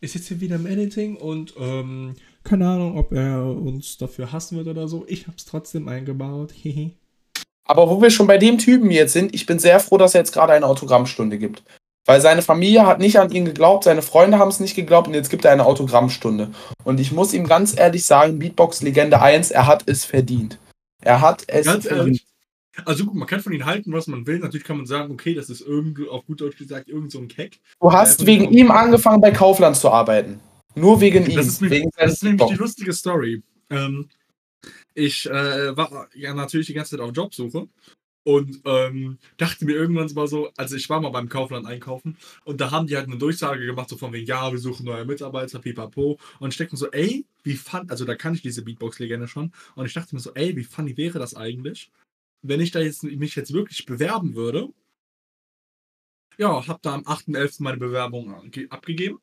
Ist jetzt hier wieder im Editing und ähm, keine Ahnung, ob er uns dafür hassen wird oder so. Ich hab's trotzdem eingebaut. Hehe. Aber wo wir schon bei dem Typen jetzt sind, ich bin sehr froh, dass er jetzt gerade eine Autogrammstunde gibt. Weil seine Familie hat nicht an ihn geglaubt, seine Freunde haben es nicht geglaubt und jetzt gibt er eine Autogrammstunde. Und ich muss ihm ganz ehrlich sagen, Beatbox Legende 1, er hat es verdient. Er hat es Ganz verdient. ehrlich. Also guck, man kann von ihm halten, was man will. Natürlich kann man sagen, okay, das ist irgendwie, auf gut Deutsch gesagt, irgend so ein Keck. Du hast wegen ihm angefangen, bei Kaufland zu arbeiten. Nur wegen ihm. Das ist, nämlich- wegen das ist nämlich die lustige Story. Ähm, ich äh, war ja natürlich die ganze Zeit auf Jobsuche und ähm, dachte mir irgendwann mal so, also ich war mal beim Kaufland einkaufen und da haben die halt eine Durchsage gemacht, so von wegen, ja, wir suchen neue Mitarbeiter, pipapo. Und ich denke mir so, ey, wie fun, also da kann ich diese Beatbox-Legende schon. Und ich dachte mir so, ey, wie funny wäre das eigentlich, wenn ich da jetzt mich jetzt wirklich bewerben würde. Ja, hab da am 8.11. meine Bewerbung ange- abgegeben.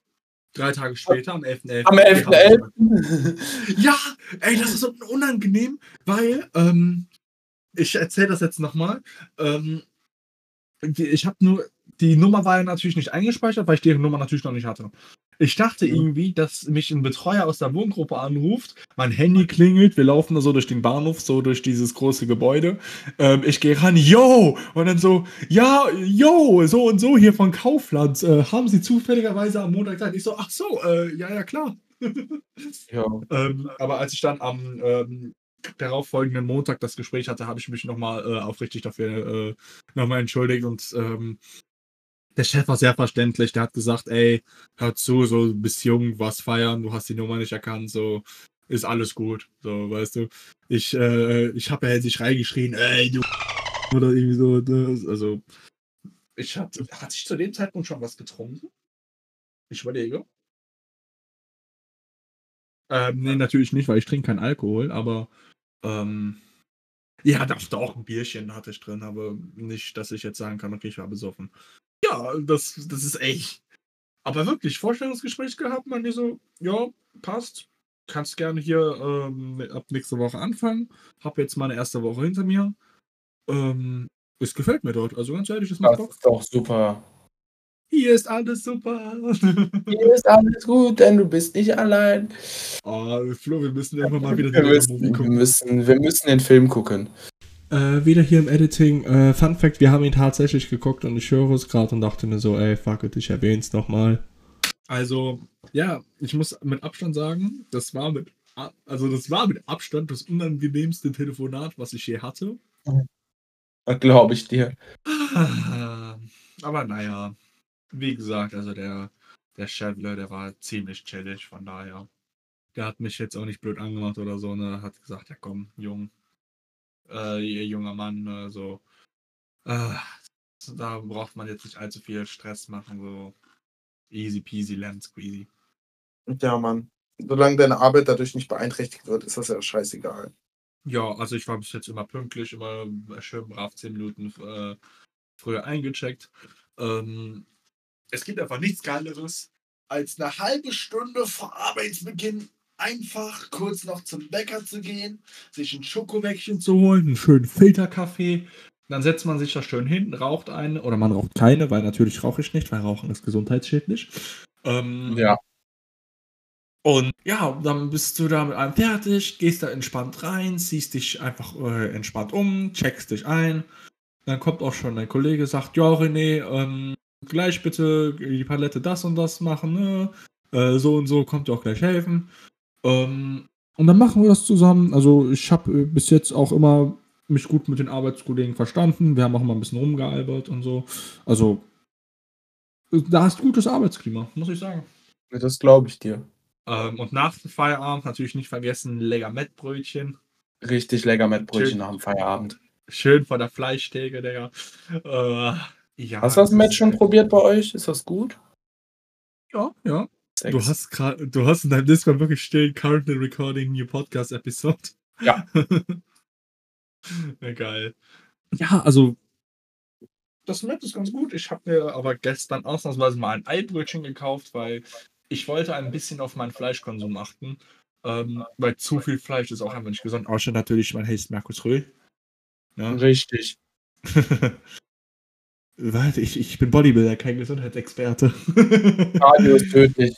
Drei Tage später, am 11.11. Am 11.11. Ja, ey, das ist so unangenehm, weil, ähm, ich erzähle das jetzt nochmal. Ähm, ich habe nur, die Nummer war ja natürlich nicht eingespeichert, weil ich deren Nummer natürlich noch nicht hatte. Ich dachte irgendwie, dass mich ein Betreuer aus der Wohngruppe anruft, mein Handy klingelt, wir laufen da so durch den Bahnhof, so durch dieses große Gebäude. Ähm, ich gehe ran, yo! Und dann so, ja, yo, so und so hier von Kaufland. Äh, haben Sie zufälligerweise am Montag Zeit? Ich so, ach so, äh, ja, ja, klar. (laughs) Ja. Ähm, aber als ich dann am ähm, darauffolgenden Montag das Gespräch hatte, habe ich mich nochmal äh, aufrichtig dafür äh, nochmal entschuldigt und ähm, der Chef war sehr verständlich. Der hat gesagt, ey, hör zu, so bist jung, was feiern, du hast die Nummer nicht erkannt, so ist alles gut, so weißt du. Ich äh, ich habe ja nicht reingeschrien, ey du (laughs) oder irgendwie so. Ne? Also ich hatte hatte ich zu dem Zeitpunkt schon was getrunken? Ich überlege. Ähm, nee, natürlich nicht, weil ich trinke keinen Alkohol, aber ähm, ja, dachte auch ein Bierchen hatte ich drin, aber nicht, dass ich jetzt sagen kann, okay, ich war besoffen. Ja, das, das ist echt. Aber wirklich, Vorstellungsgespräch gehabt, man die so, ja, passt. Kannst gerne hier ähm, ab nächste Woche anfangen. Hab jetzt meine erste Woche hinter mir. Ähm, es gefällt mir dort. Also ganz ehrlich, es macht Das Bock. ist doch super. Hier ist alles super. (laughs) Hier ist alles gut, denn du bist nicht allein. oh, Flo, wir müssen irgendwann mal wieder Wir müssen, wir, müssen, wir müssen den Film gucken. Äh, wieder hier im Editing. Äh, Fun Fact, wir haben ihn tatsächlich geguckt und ich höre es gerade und dachte mir so, ey, fuck it, ich erwähne es nochmal. Also, ja, ich muss mit Abstand sagen, das war mit, also das war mit Abstand das unangenehmste Telefonat, was ich je hatte. Glaube ich dir. Aber naja, wie gesagt, also der, der Chevler, der war ziemlich chillig, von daher. Der hat mich jetzt auch nicht blöd angemacht oder so, ne? Hat gesagt, ja komm, jung, äh, ihr junger Mann, ne, so. Äh, da braucht man jetzt nicht allzu viel Stress machen, so easy peasy, lemon squeezy. Ja, Mann. Solange deine Arbeit dadurch nicht beeinträchtigt wird, ist das ja scheißegal. Ja, also ich war bis jetzt immer pünktlich, immer schön brav 10 Minuten äh, früher eingecheckt. Ähm, es gibt einfach nichts Geileres, als eine halbe Stunde vor Arbeitsbeginn einfach kurz noch zum Bäcker zu gehen, sich ein Schokowäckchen zu holen, einen schönen Filterkaffee. Dann setzt man sich da schön hin, raucht eine, oder man raucht keine, weil natürlich rauche ich nicht, weil Rauchen ist gesundheitsschädlich. Ähm, Ja. und ja, dann bist du da mit einem fertig, gehst da entspannt rein, ziehst dich einfach äh, entspannt um, checkst dich ein. Dann kommt auch schon dein Kollege, sagt, ja René, ähm, gleich bitte die Palette das und das machen, ne? Äh, so und so kommt dir auch gleich helfen. Ähm, und dann machen wir das zusammen. Also ich habe äh, bis jetzt auch immer mich gut mit den Arbeitskollegen verstanden. Wir haben auch immer ein bisschen rumgealbert und so. Also äh, da ist gutes Arbeitsklima, muss ich sagen. Das glaube ich dir. Ähm, und nach dem Feierabend natürlich nicht vergessen, lecker Mettbrötchen. Richtig lecker mit Brötchen Schön. nach dem Feierabend. Schön vor der Fleischtheke, Digga. Äh, ja, Hast du das ist- schon probiert bei euch? Ist das gut? Ja, ja. Du hast gerade, du hast in deinem Discord wirklich stehen, currently recording new podcast episode. Ja. (laughs) ja, geil. Ja, also das Match ist ganz gut. Ich habe mir aber gestern ausnahmsweise mal ein Eibrötchen gekauft, weil ich wollte ein bisschen auf meinen Fleischkonsum achten, ähm, weil zu viel Fleisch ist auch einfach nicht gesund. Außer natürlich, mein heißt Markus Röhl. Ja. Richtig. (laughs) Warte, ich, ich bin Bodybuilder, kein Gesundheitsexperte. (laughs) Radio ist tödlich.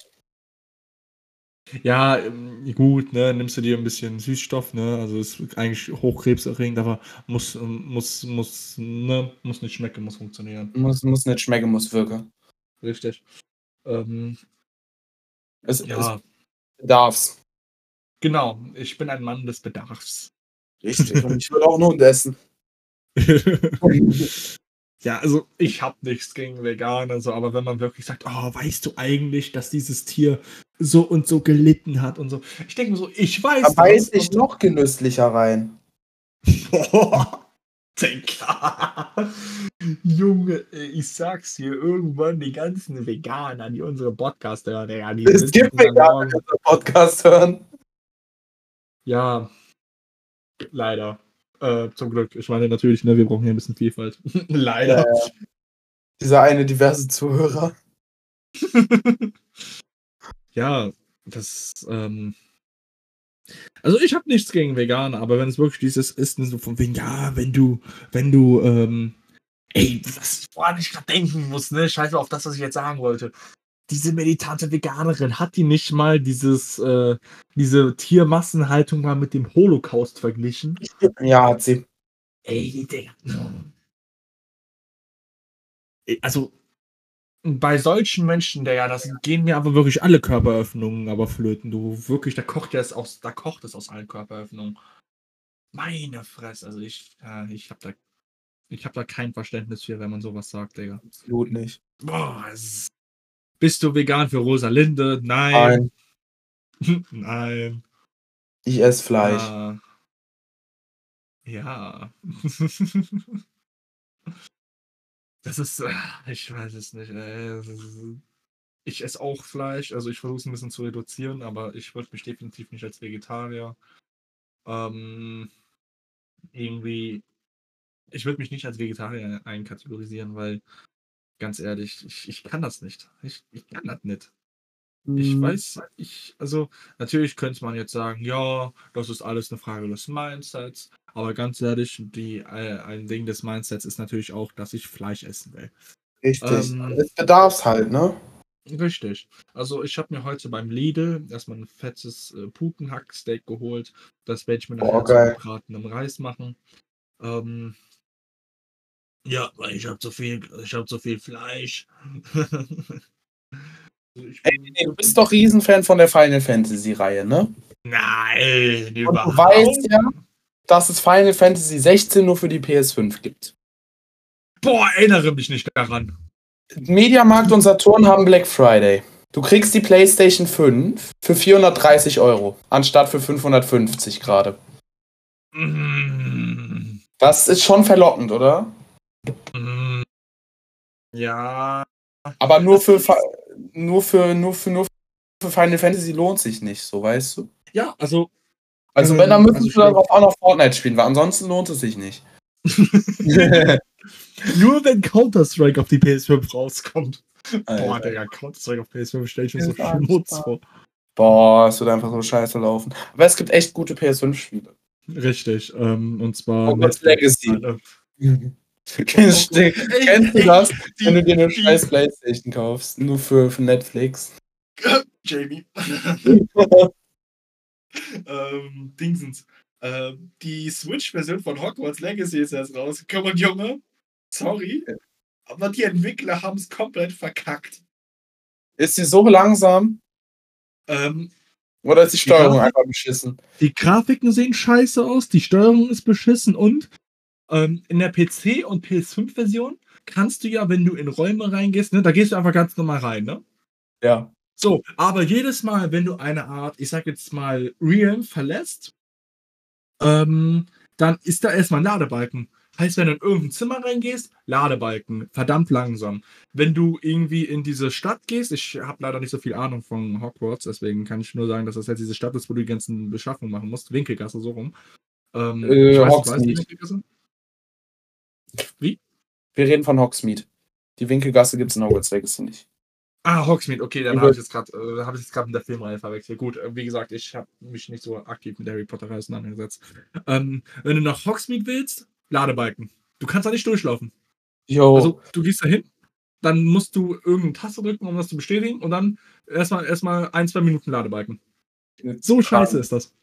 Ja, ähm, gut, ne, nimmst du dir ein bisschen Süßstoff, ne, also ist eigentlich hochkrebserregend, aber muss, muss, muss, ne, muss nicht schmecken, muss funktionieren. Muss, muss nicht schmecken, muss wirken. Richtig. Ähm, Es, ja, es darf's. genau, ich bin ein Mann des Bedarfs. Richtig. Und (laughs) ich würde auch nur essen. (laughs) ja, also ich habe nichts gegen Veganer, so, aber wenn man wirklich sagt, oh, weißt du eigentlich, dass dieses Tier so und so gelitten hat und so. Ich denke mir so, ich weiß Da beiß ich noch genüsslicher rein. (laughs) Boah, Digga. Junge, ich sag's dir, irgendwann die ganzen Veganer, die unsere Podcast hören, Digga, die Es gibt Veganer, die unseren Podcast hören. Ja, leider. Äh, zum Glück. Ich meine natürlich, ne, wir brauchen hier ein bisschen Vielfalt. (laughs) leider. Ja. Dieser eine diverse Zuhörer. (laughs) Ja, das, ähm. Also ich habe nichts gegen Veganer, aber wenn es wirklich dieses ist, so von wegen, ja, wenn du, wenn du, ähm, ey, was woran ich gerade denken muss, ne? Scheiße auf das, was ich jetzt sagen wollte. Diese meditante Veganerin, hat die nicht mal dieses, äh, diese Tiermassenhaltung mal mit dem Holocaust verglichen? Ja, hat sie. Ey, Digga. Ey, Also, bei solchen Menschen, der ja, das gehen mir aber wirklich alle Körperöffnungen aber flöten. Du wirklich, da kocht ja es aus, da kocht es aus allen Körperöffnungen. Meine Fresse, also ich, ja, ich hab da, ich hab da kein Verständnis für, wenn man sowas sagt, Digga. Absolut nicht. Boah, es ist- bist du vegan für Rosalinde? Nein. Nein, (laughs) Nein. ich esse Fleisch. Ja. Ja. (laughs) Das ist, äh, ich weiß es nicht. ey. Ich esse auch Fleisch, also ich versuche es ein bisschen zu reduzieren, aber ich würde mich definitiv nicht als Vegetarier ähm, irgendwie. Ich würde mich nicht als Vegetarier einkategorisieren, weil ganz ehrlich, ich, ich kann das nicht. Ich, ich kann das nicht. Ich Hm, weiß, ich, also natürlich könnte man jetzt sagen, ja, das ist alles eine Frage des Mindsets, aber ganz ehrlich, die, äh, ein Ding des Mindsets ist natürlich auch, dass ich Fleisch essen will. Richtig. ähm, es bedarf's halt, ne? Richtig. Also ich habe mir heute beim Lidl erstmal ein fettes äh, Putenhacksteak geholt. Das werde ich mir nachher zu geil. gebratenem Reis machen. Ähm, ja, weil ich habe zu viel, ich habe zu viel Fleisch. (laughs) Also Ey, du bist doch Riesenfan von der Final Fantasy Reihe, ne? nein, Und du weißt ja, dass es Final Fantasy 16 nur für die PS5 gibt. Boah, erinnere mich nicht daran. Mediamarkt und Saturn haben Black Friday. Du kriegst die PlayStation 5 für 430 Euro, anstatt für 550 gerade. Mm, Das ist schon verlockend, oder? Mm, ja. Aber nur für, Fa- nur für, nur für, nur für Final Fantasy lohnt sich nicht, so weißt du. Ja, also. Also Ähm, wenn, dann müsstest also du darauf auch noch Fortnite spielen, weil ansonsten lohnt es sich nicht. (laughs) (laughs) Nur wenn Counter-Strike auf die PS5 rauskommt. Boah, Alter. Digga, Counter-Strike auf PS5 stelle ich mir so Schmutz vor. Boah, es wird einfach so scheiße laufen. Aber es gibt echt gute PS5-Spiele. Richtig. Ähm, und zwar. Hogwarts Legacy. (laughs) kennst, du, kennst du das, Die- wenn du dir eine die- scheiß Playstation kaufst? Nur für, für Netflix. (laughs) Jamie. (laughs) ähm, Dingsens. Ähm, die Switch-Version von Hogwarts Legacy ist erst rausgekommen, Junge. Sorry. Aber die Entwickler haben es komplett verkackt. Ist sie so langsam? Ähm, Oder ist die Steuerung Ja. einfach beschissen? die Grafiken sehen scheiße aus, die Steuerung ist beschissen und ähm, in der PC- und PS5-Version kannst du ja, wenn du in Räume reingehst, ne, da gehst du einfach ganz normal rein, ne? Ja. So, aber jedes Mal, wenn du eine Art, ich sag jetzt mal, Realm verlässt, ähm, dann ist da erstmal ein Ladebalken. Heißt, wenn du in irgendein Zimmer reingehst, Ladebalken, verdammt langsam. Wenn du irgendwie in diese Stadt gehst, ich habe leider nicht so viel Ahnung von Hogwarts, deswegen kann ich nur sagen, dass das jetzt diese Stadt ist, wo du die ganzen Beschaffungen machen musst. Winkelgasse, so rum. Ähm, Äh, ich weiß, nicht, Hogsmeade. weißt Winkelgasse? Wir reden von Hogsmeade. Die Winkelgasse gibt es in Hogwarts Legacy nicht. Ah, Hogsmeade, okay, dann habe ich jetzt gerade äh, hab ich jetzt gerade mit der Filmreihe verwechselt. Gut, äh, wie gesagt, ich habe mich nicht so aktiv mit Harry Potter auseinandergesetzt. Ähm, wenn du nach Hogsmeade willst, Ladebalken. Du kannst da nicht durchlaufen. Jo, Also, du gehst da hin, dann musst du irgendeine Taste drücken, um das zu bestätigen, und dann erstmal erstmal ein, zwei Minuten Ladebalken. So scheiße ist das.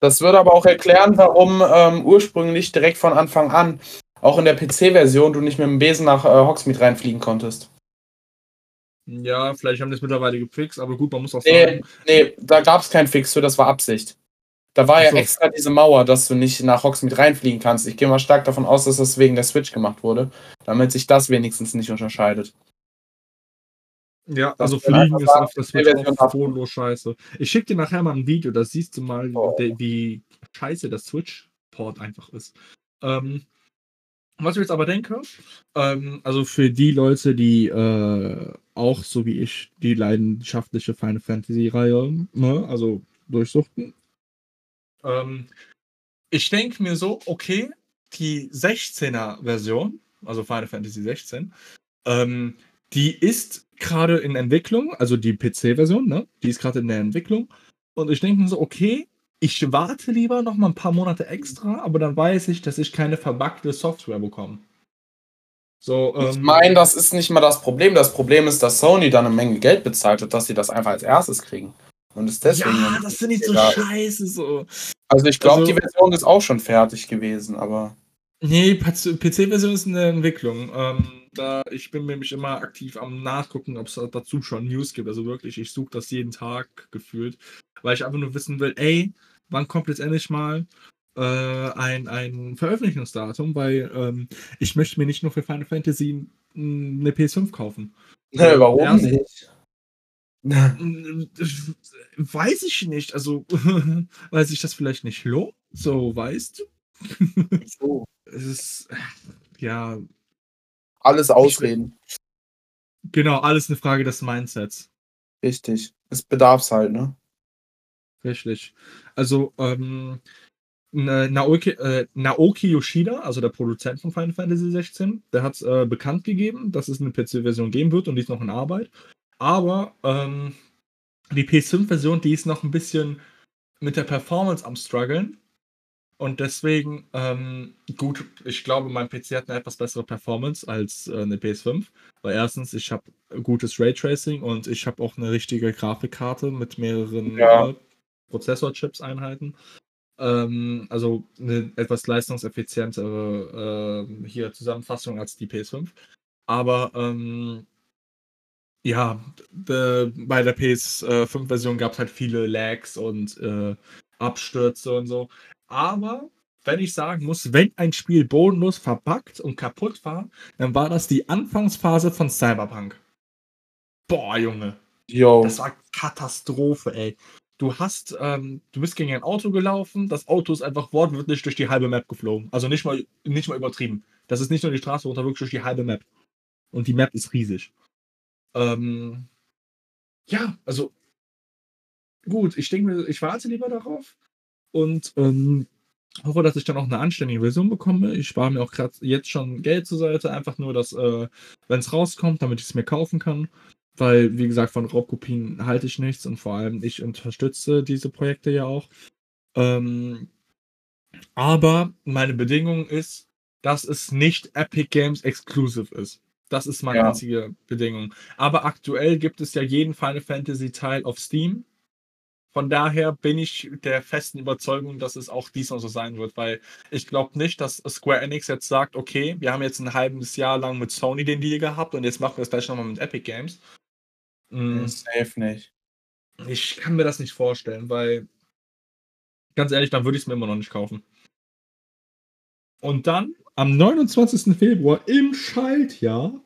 das würde aber auch erklären, warum ähm, ursprünglich direkt von Anfang an, auch in der PC-Version, du nicht mit dem Besen nach äh, Hogsmeade reinfliegen konntest. Ja, vielleicht haben die es mittlerweile gefixt, aber gut, man muss auch sagen, nee, da gab es keinen Fix für, das war Absicht. Da war Ach ja so. extra diese Mauer, dass du nicht nach Hogsmeade reinfliegen kannst. Ich gehe mal stark davon aus, dass das wegen der Switch gemacht wurde, damit sich das wenigstens nicht unterscheidet. Ja, also Fliegen ist auf der Switch auch bodenlos scheiße. Ich schicke dir nachher mal ein Video, da siehst du mal, Oh. wie scheiße der Switch-Port einfach ist. Ähm, was ich jetzt aber denke, ähm, also für die Leute, die äh, auch so wie ich die leidenschaftliche Final Fantasy-Reihe, ne, also durchsuchten, ähm, ich denke mir so, okay, die 16er-Version, also Final Fantasy 16, ähm, die ist gerade in Entwicklung, also die PC-Version, ne? Die ist gerade in der Entwicklung. Und ich denke mir so, okay, ich warte lieber noch mal ein paar Monate extra, aber dann weiß ich, dass ich keine verbuggte Software bekomme. So, Ich ähm, meine, das ist nicht mal das Problem. Das Problem ist, dass Sony dann eine Menge Geld bezahlt hat, dass sie das einfach als erstes kriegen. Und ist deswegen. ja, das finde ich so egal. scheiße. So. Also ich glaube, Also- die Version ist auch schon fertig gewesen, aber. Nee, PC-Version ist in der Entwicklung. Ähm, da, ich bin nämlich immer aktiv am Nachgucken, ob es dazu schon News gibt. Also wirklich, ich suche das jeden Tag gefühlt, weil ich einfach nur wissen will, ey, wann kommt jetzt endlich mal äh, ein, ein Veröffentlichungsdatum, weil ähm, ich möchte mir nicht nur für Final Fantasy eine PS5 kaufen. Ne, warum Erst- nicht? Weiß ich nicht, also (laughs) weil sich das vielleicht nicht lohnt, so weißt du. (laughs) So. Es ist, ja, Alles Ausreden. Genau, alles eine Frage des Mindsets. Richtig. Es bedarf's halt, ne? Richtig. Also, ähm, Na- Naoki, äh, Naoki Yoshida, also der Produzent von Final Fantasy 16, der hat äh, bekannt gegeben, dass es eine PC-Version geben wird und die ist noch in Arbeit. Aber ähm, die PS5-Version, die ist noch ein bisschen mit der Performance am struggeln. Und deswegen, ähm, gut, ich glaube, mein PC hat eine etwas bessere Performance als äh, eine PS5. Weil erstens, ich habe gutes Raytracing und ich habe auch eine richtige Grafikkarte mit mehreren Ja. Äh, Prozessorchips-Einheiten. Ähm, also eine etwas leistungseffizientere ähm, hier Zusammenfassung als die PS5. Aber ähm, ja, d- bei der PS5-Version gab es halt viele Lags und äh, Abstürze und so. Aber wenn ich sagen muss, wenn ein Spiel bodenlos verbuggt und kaputt war, dann war das die Anfangsphase von Cyberpunk. Boah, Junge. Jo. Das war Katastrophe, ey. Du hast, ähm, du bist gegen ein Auto gelaufen, das Auto ist einfach wortwörtlich durch die halbe Map geflogen. Also nicht mal, nicht mal übertrieben. Das ist nicht nur die Straße runter, wirklich durch die halbe Map. Und die Map ist riesig. Ähm, ja, also gut, ich denke mir, ich warte lieber darauf und ähm, hoffe, dass ich dann auch eine anständige Version bekomme. Ich spare mir auch gerade jetzt schon Geld zur Seite, einfach nur, dass, äh, wenn es rauskommt, damit ich es mir kaufen kann. Weil, wie gesagt, von Raubkopien halte ich nichts und vor allem ich unterstütze diese Projekte ja auch. Ähm, aber meine Bedingung ist, dass es nicht Epic Games exclusive ist. Das ist meine Ja. einzige Bedingung. Aber aktuell gibt es ja jeden Final Fantasy Teil auf Steam. Von daher bin ich der festen Überzeugung, dass es auch diesmal so sein wird, weil ich glaube nicht, dass Square Enix jetzt sagt, okay, wir haben jetzt ein halbes Jahr lang mit Sony den Deal gehabt und jetzt machen wir es gleich nochmal mit Epic Games. Mm, Safe nicht. Ich kann mir das nicht vorstellen, weil ganz ehrlich, dann würde ich es mir immer noch nicht kaufen. Und dann am 29. Februar im Schaltjahr,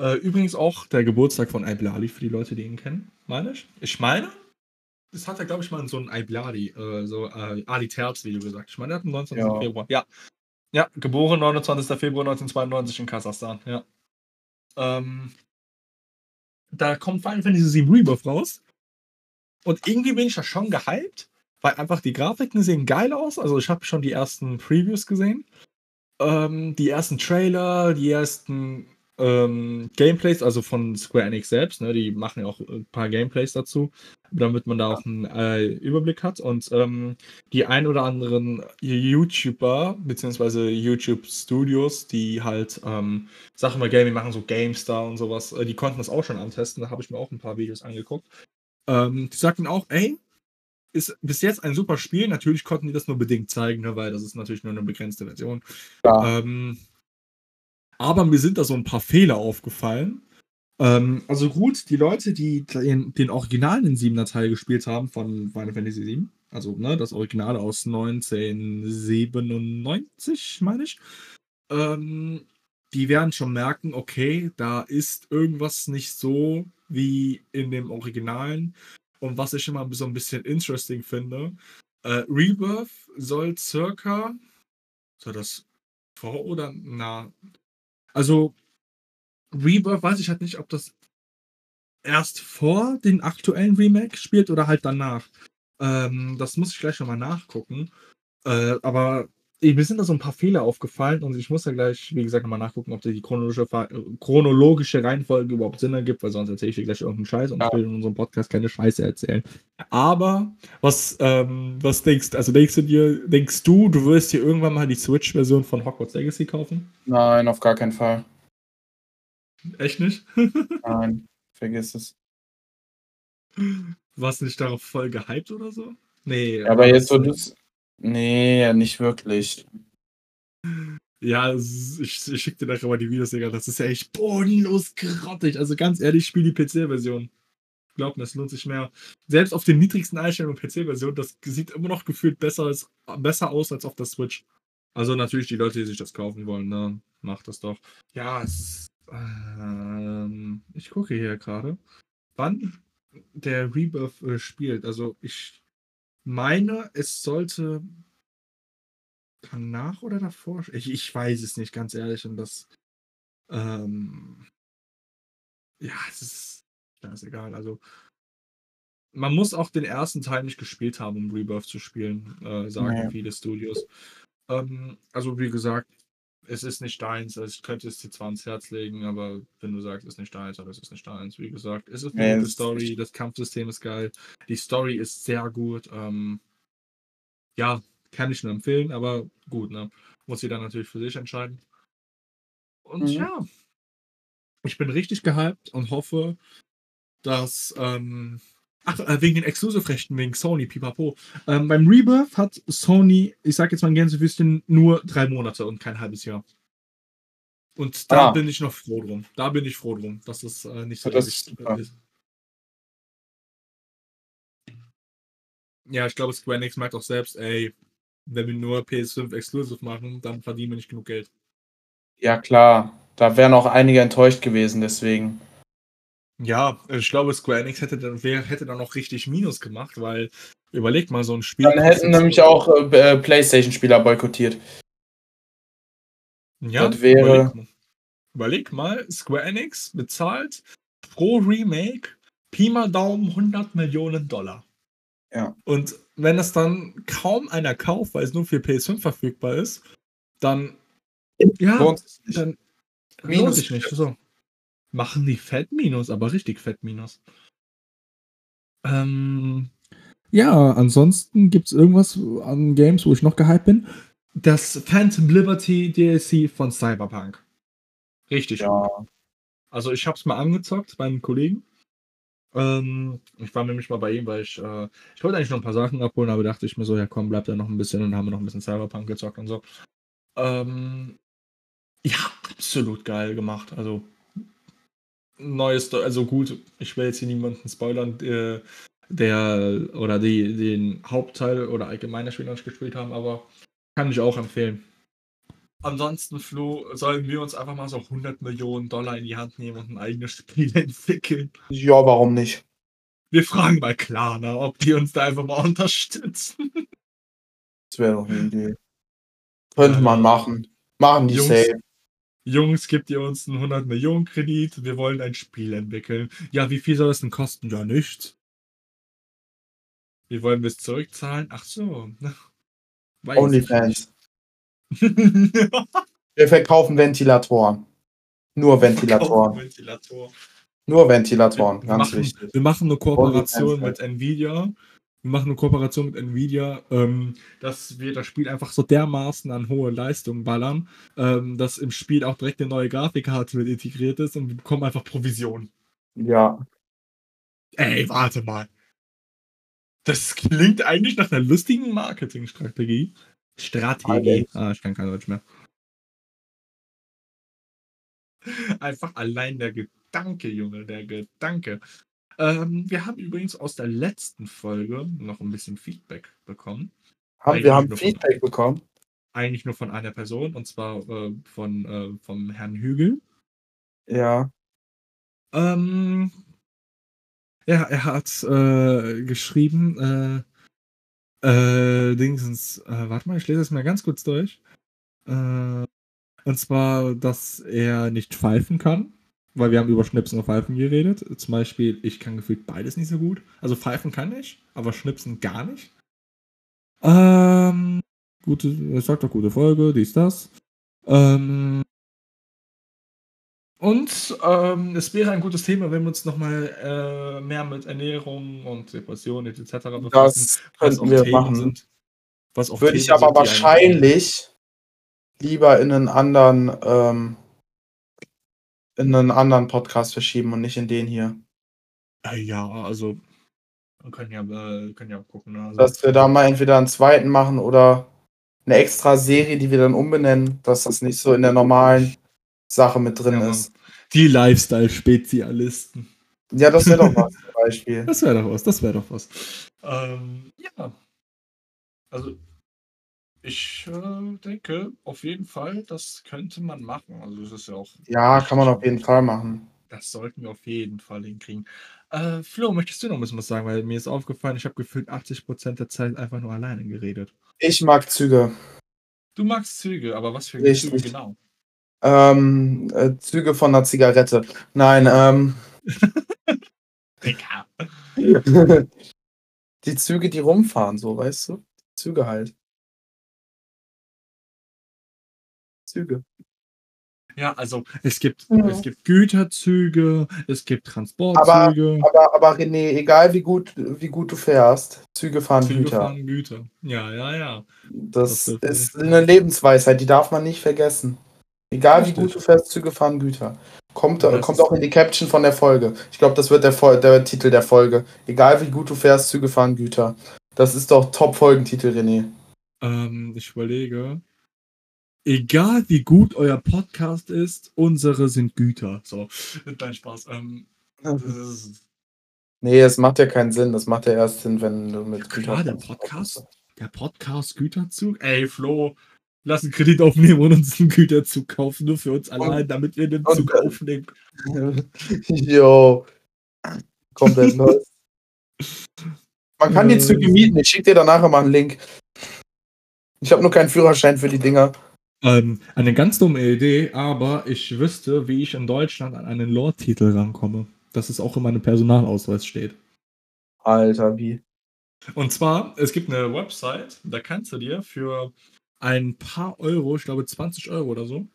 äh, übrigens auch der Geburtstag von Iblali für die Leute, die ihn kennen, meine ich. Ich meine, das hat er, glaube ich, mal in so ein Iblali, äh, so äh, Ali Terz Video gesagt. Ich meine, er hat am 29. Ja. Februar. Ja. Ja, geboren 29. Februar 1992 in Kasachstan, ja. Ähm, da kommt Final Fantasy VII Rebirth raus. Und irgendwie bin ich da schon gehypt, weil einfach die Grafiken sehen geil aus. Also ich habe schon die ersten Previews gesehen. Ähm, die ersten Trailer, die ersten ähm, Gameplays, also von Square Enix selbst, ne, die machen ja auch ein paar Gameplays dazu, damit man da auch einen äh, Überblick hat. Und ähm, die ein oder anderen YouTuber, beziehungsweise YouTube-Studios, die halt ähm, Sachen bei Gaming machen, so GameStar und sowas, äh, die konnten das auch schon antesten. Da habe ich mir auch ein paar Videos angeguckt. Ähm, die sagten auch, ey, ist bis jetzt ein super Spiel. Natürlich konnten die das nur bedingt zeigen, ne, weil das ist natürlich nur eine begrenzte Version. Ja. Ähm, aber mir sind da so ein paar Fehler aufgefallen. Ähm, also gut, die Leute, die den, den originalen 7er Teil gespielt haben von Final Fantasy VII, also ne, das Original aus 1997, meine ich, ähm, die werden schon merken, okay, da ist irgendwas nicht so wie in dem Originalen. Und was ich immer so ein bisschen interesting finde, äh, Rebirth soll circa, soll das vor oder na, also Rebirth weiß ich halt nicht, ob das erst vor den aktuellen Remake spielt oder halt danach. Ähm, das muss ich gleich nochmal nachgucken. Äh, aber mir sind da so ein paar Fehler aufgefallen und ich muss da gleich, wie gesagt, nochmal nachgucken, ob die chronologische, chronologische Reihenfolge überhaupt Sinn ergibt, weil sonst erzähle ich dir gleich irgendeinen Scheiß und ja. ich will in unserem Podcast keine Scheiße erzählen. Aber was, ähm, was denkst du, also denkst du dir, denkst du, du wirst dir irgendwann mal die Switch-Version von Hogwarts Legacy kaufen? Nein, auf gar keinen Fall. Echt nicht? (laughs) Nein, vergiss es. Warst du nicht darauf voll gehypt oder so? Nee. Ja, aber jetzt so, das, Nee, nicht wirklich. Ja, ich, ich schicke dir nachher mal die Videos, Digga. Das ist ja echt bodenlos grottig. Also ganz ehrlich, spiel die PC-Version. Glaub mir, es lohnt sich mehr. Selbst auf den niedrigsten Einstellungen PC-Version, das sieht immer noch gefühlt besser, als, besser aus als auf der Switch. Also natürlich die Leute, die sich das kaufen wollen, ne? Macht das doch. Ja, es ist. Ähm, ich gucke hier gerade, wann der Rebirth äh, spielt. Also ich meine, es sollte danach oder davor. Ich, ich weiß es nicht, ganz ehrlich. Und das. Ähm, ja, es ist. egal. Also. Man muss auch den ersten Teil nicht gespielt haben, um Rebirth zu spielen, äh, sagen naja. viele Studios. Ähm, also, wie gesagt, es ist nicht deins. Also ich könnte es dir zwar ans Herz legen, aber wenn du sagst, es ist nicht deins, aber es ist nicht deins. Wie gesagt, es ist eine gute Story, das Kampfsystem ist geil, die Story ist sehr gut. Ähm, ja, kann ich nur empfehlen, aber gut, ne? Muss jeder natürlich für sich entscheiden. Und mhm. ja, ich bin richtig gehypt und hoffe, dass ähm, Ach, äh, wegen den Exclusive-Rechten, wegen Sony, pipapo. Ähm, beim Rebirth hat Sony, ich sag jetzt mal ein Gänsefüßchen, nur drei Monate und kein halbes Jahr. Und da ah. bin ich noch froh drum. Da bin ich froh drum, dass es äh, nicht so das ist. Ja, ich glaube, Square Enix merkt auch selbst, ey, wenn wir nur PS5 Exclusive machen, dann verdienen wir nicht genug Geld. Ja, klar. Da wären auch einige enttäuscht gewesen, deswegen. Ja, ich glaube, Square Enix hätte dann, hätte dann noch richtig Minus gemacht, weil überlegt mal so ein Spiel. Dann hätten nämlich auch äh, PlayStation-Spieler boykottiert. Ja, das wäre. Überleg mal. überleg mal, Square Enix bezahlt pro Remake Pi mal Daumen 100 Millionen Dollar. Ja. Und wenn das dann kaum einer kauft, weil es nur für PS5 verfügbar ist, dann. Ja, dann Minus lohnt sich nicht. So machen die Fett Minus, aber richtig Fett Minus. Ähm, ja, ansonsten gibt es irgendwas an Games, wo ich noch gehypt bin. Das Phantom Liberty DLC von Cyberpunk. Richtig. Ja. Also ich hab's mal angezockt bei einem Kollegen. Ähm, ich war nämlich mal bei ihm, weil ich, äh, ich wollte eigentlich noch ein paar Sachen abholen, aber dachte ich mir so, ja komm, bleibt da noch ein bisschen und dann haben wir noch ein bisschen Cyberpunk gezockt und so. Ähm, ja, absolut geil gemacht. Also neues, also gut, ich will jetzt hier niemanden spoilern, der, der oder die den Hauptteil oder allgemein das Spiel noch nicht gespielt haben, aber kann ich auch empfehlen. Ansonsten, Flo, sollen wir uns einfach mal so 100 Millionen Dollar in die Hand nehmen und ein eigenes Spiel (laughs) entwickeln? Ja, warum nicht? Wir fragen mal Klarna, ob die uns da einfach mal unterstützen. Das wäre doch eine Idee. Könnte man machen. Machen die Jungs, safe. Jungs, gebt ihr uns einen 100 Millionen Kredit, wir wollen ein Spiel entwickeln. Ja, wie viel soll das denn kosten? Ja, nichts. Wie wollen wir es zurückzahlen? Ach so. (laughs) Onlyfans. (laughs) wir verkaufen Ventilatoren. Nur Ventilatoren. Ventilator. Nur Ventilatoren, wir, ganz machen, wichtig. wir machen eine Kooperation mit Nvidia. Wir machen eine Kooperation mit Nvidia, ähm, dass wir das Spiel einfach so dermaßen an hohe Leistung ballern, ähm, dass im Spiel auch direkt eine neue Grafikkarte mit integriert ist und wir bekommen einfach Provision. Ja. Ey, warte mal. Das klingt eigentlich nach einer lustigen Marketingstrategie. Strategie. Ah, ich kann kein Deutsch mehr. Einfach allein der Gedanke, Junge, der Gedanke. Ähm, wir haben übrigens aus der letzten Folge noch ein bisschen Feedback bekommen. Haben, Eigentlich wir haben nur von- Feedback bekommen. Eigentlich nur von einer Person, und zwar äh, von äh, vom Herrn Hügel. Ja. Ähm, ja, er hat äh, geschrieben, äh, äh, Dingsens, äh, warte mal, ich lese es mir ganz kurz durch. Und zwar, dass er nicht pfeifen kann, weil wir haben über Schnipsen und Pfeifen geredet. Zum Beispiel, ich kann gefühlt beides nicht so gut. Also pfeifen kann ich, aber Schnipsen gar nicht. Ähm, gute, er sagt doch gute Folge, dies, das. Ähm, und ähm, es wäre ein gutes Thema, wenn wir uns nochmal äh, mehr mit Ernährung und Depressionen etc. befassen. Das könnten wir Themen machen. sind. Was auch Würde Themen ich aber sind, wahrscheinlich lieber in einen anderen, ähm, in einen anderen Podcast verschieben und nicht in den hier. Äh, Ja, also wir können ja, äh, können ja gucken. Ne? Also, Dass wir da mal entweder einen zweiten machen oder eine extra Serie, die wir dann umbenennen, dass das nicht so in der normalen Sache mit drin Ja, ist. die Lifestyle-Spezialisten. Ja, das wäre doch (laughs) was zum Beispiel. Das wäre doch was, das wäre doch was. Ähm, ja. Also, ich äh, denke auf jeden Fall, das könnte man machen. Also, es ist ja auch. Ja, kann man auf jeden Fall machen. Das sollten wir auf jeden Fall hinkriegen. Äh, Flo, möchtest du noch ein bisschen was sagen? Weil mir ist aufgefallen, ich habe gefühlt 80% der Zeit einfach nur alleine geredet. Ich mag Züge. Du magst Züge, aber was für Richtig. Züge genau? Ähm, äh, Züge von einer Zigarette. Nein, ähm, (laughs) (laughs) die Züge, die rumfahren, so, weißt du? Züge halt. Züge. Ja, also es gibt, Mhm. es gibt Güterzüge, es gibt Transportzüge. Aber, aber René, egal wie gut, wie gut du fährst, Züge fahren Züge Güter. fahren Güter. Ja, ja, ja. Das Das ist eine Lebensweisheit, die darf man nicht vergessen. Egal wie Richtig. gut du fährst, Züge fahren Güter. Kommt, kommt auch in die Caption von der Folge. Ich glaube, das wird der, der Titel der Folge. Egal wie gut du fährst, Züge fahren Güter. Das ist doch Top-Folgentitel, René. Ähm, ich überlege. Egal wie gut euer Podcast ist, unsere sind Güter. So, (laughs) dein Spaß. Ähm, Nee, es macht ja keinen Sinn. Das macht ja erst Sinn, wenn du mit klar, der Podcast. der Podcast Güterzug. Ey, Flo, lass einen Kredit aufnehmen und uns einen Güterzug kaufen, nur für uns allein, damit wir den und- Zug aufnehmen. Jo. Komplett los. Man kann die Züge mieten. Ich schicke dir danach mal einen Link. Ich habe nur keinen Führerschein für die Dinger. Ähm, eine ganz dumme Idee, aber ich wüsste, wie ich in Deutschland an einen Lord-Titel rankomme. Dass es auch in meinem Personalausweis steht. Alter, wie? Und zwar, es gibt eine Website, da kannst du dir für ein paar Euro, ich glaube 20 Euro oder so.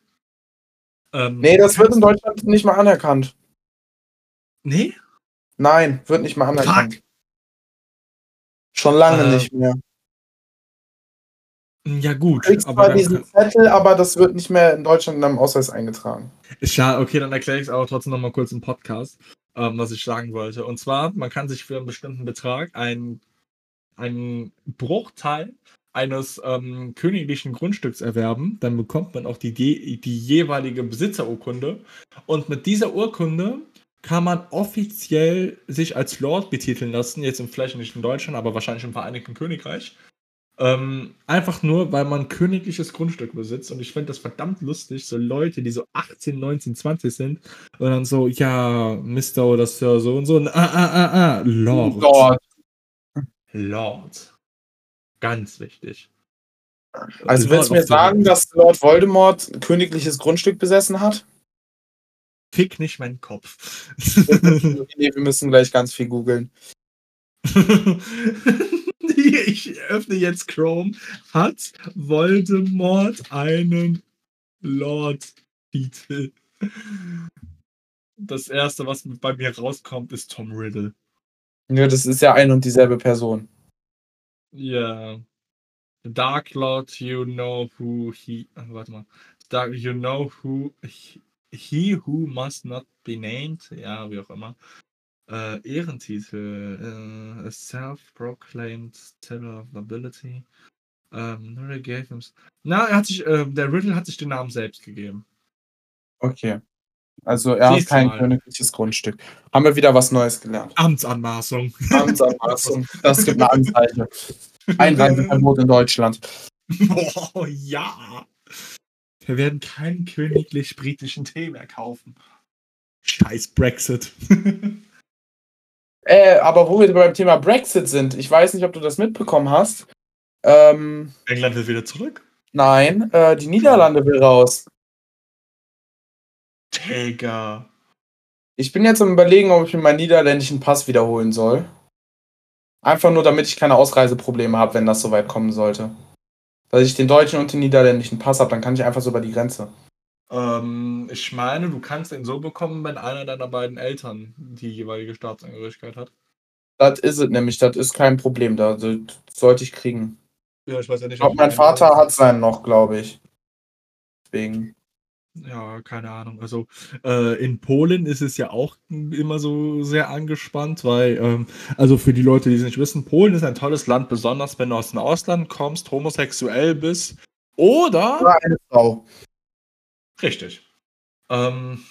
Ähm, Nee, das wird in Deutschland nicht mal anerkannt. Nee? Nein, wird nicht mal anerkannt. Fuck. Schon lange Äh, nicht mehr. Ja, gut. Du kriegst Aber zwar diesen Zettel, aber das wird nicht mehr in Deutschland in deinem Ausweis eingetragen. ist ja, okay, dann erkläre ich es aber trotzdem nochmal kurz im Podcast, ähm, was ich sagen wollte. Und zwar, man kann sich für einen bestimmten Betrag einen, einen Bruchteil eines ähm, königlichen Grundstücks erwerben. Dann bekommt man auch die, die, die jeweilige Besitzerurkunde. Und mit dieser Urkunde kann man offiziell sich als Lord betiteln lassen, jetzt im vielleicht nicht in Deutschland, aber wahrscheinlich im Vereinigten Königreich. Ähm, einfach nur, weil man königliches Grundstück besitzt. Und ich finde das verdammt lustig, so Leute, die so 18, 19, 20 sind und dann so, ja, Mr. oder Sir, so und so. Und, ah, ah, ah, ah, Lord. Dort. Lord. Ganz wichtig. Also Lord willst du mir sagen, dass Lord Voldemort königliches Grundstück besessen hat? Fick nicht meinen Kopf. (laughs) nee, wir müssen gleich ganz viel googeln. (laughs) (laughs) ich öffne jetzt Chrome. Hat Voldemort einen Lord-Titel? Das erste, was bei mir rauskommt, ist Tom Riddle. Ja, das ist ja ein und dieselbe Person. Ja. Dark Lord, you know who he. ach, Warte mal. Dark, you know who he, he who must not be named. Ja, wie auch immer. Äh, Ehrentitel. Äh, a self-proclaimed Tiller of Nobility. Ähm, gave him. Na, er hat sich, äh, der Riddle hat sich den Namen selbst gegeben. Okay. Also er hat Siehst du kein mal. königliches Grundstück. Haben wir wieder was Neues gelernt. Amtsanmaßung. Amtsanmaßung. (laughs) Das gibt eine Anzeige. Einreiseverbot in Deutschland. Oh ja. Wir werden keinen königlich-britischen Tee mehr kaufen. Scheiß Brexit. (laughs) Äh, aber wo wir beim Thema Brexit sind, ich weiß nicht, ob du das mitbekommen hast. Ähm, England will wieder zurück. nein, äh, die Niederlande will raus. Digga. Ich bin jetzt am überlegen, ob ich mir meinen niederländischen Pass wiederholen soll. Einfach nur, damit ich keine Ausreiseprobleme habe, wenn das soweit kommen sollte. Dass ich den deutschen und den niederländischen Pass habe, dann kann ich einfach so über die Grenze. Ähm, ich meine, du kannst ihn so bekommen, wenn einer deiner beiden Eltern die jeweilige Staatsangehörigkeit hat. Das ist es nämlich, das ist kein Problem. Da das sollte ich kriegen. Ja, ich weiß ja nicht. Ich glaube, mein Vater hat seinen noch, glaube ich. Deswegen. Ja, keine Ahnung. Also äh, in Polen ist es ja auch immer so sehr angespannt, weil, ähm, also für die Leute, die es nicht wissen, Polen ist ein tolles Land, besonders wenn du aus dem Ausland kommst, homosexuell bist oder Oder eine Frau. Richtig. Ähm,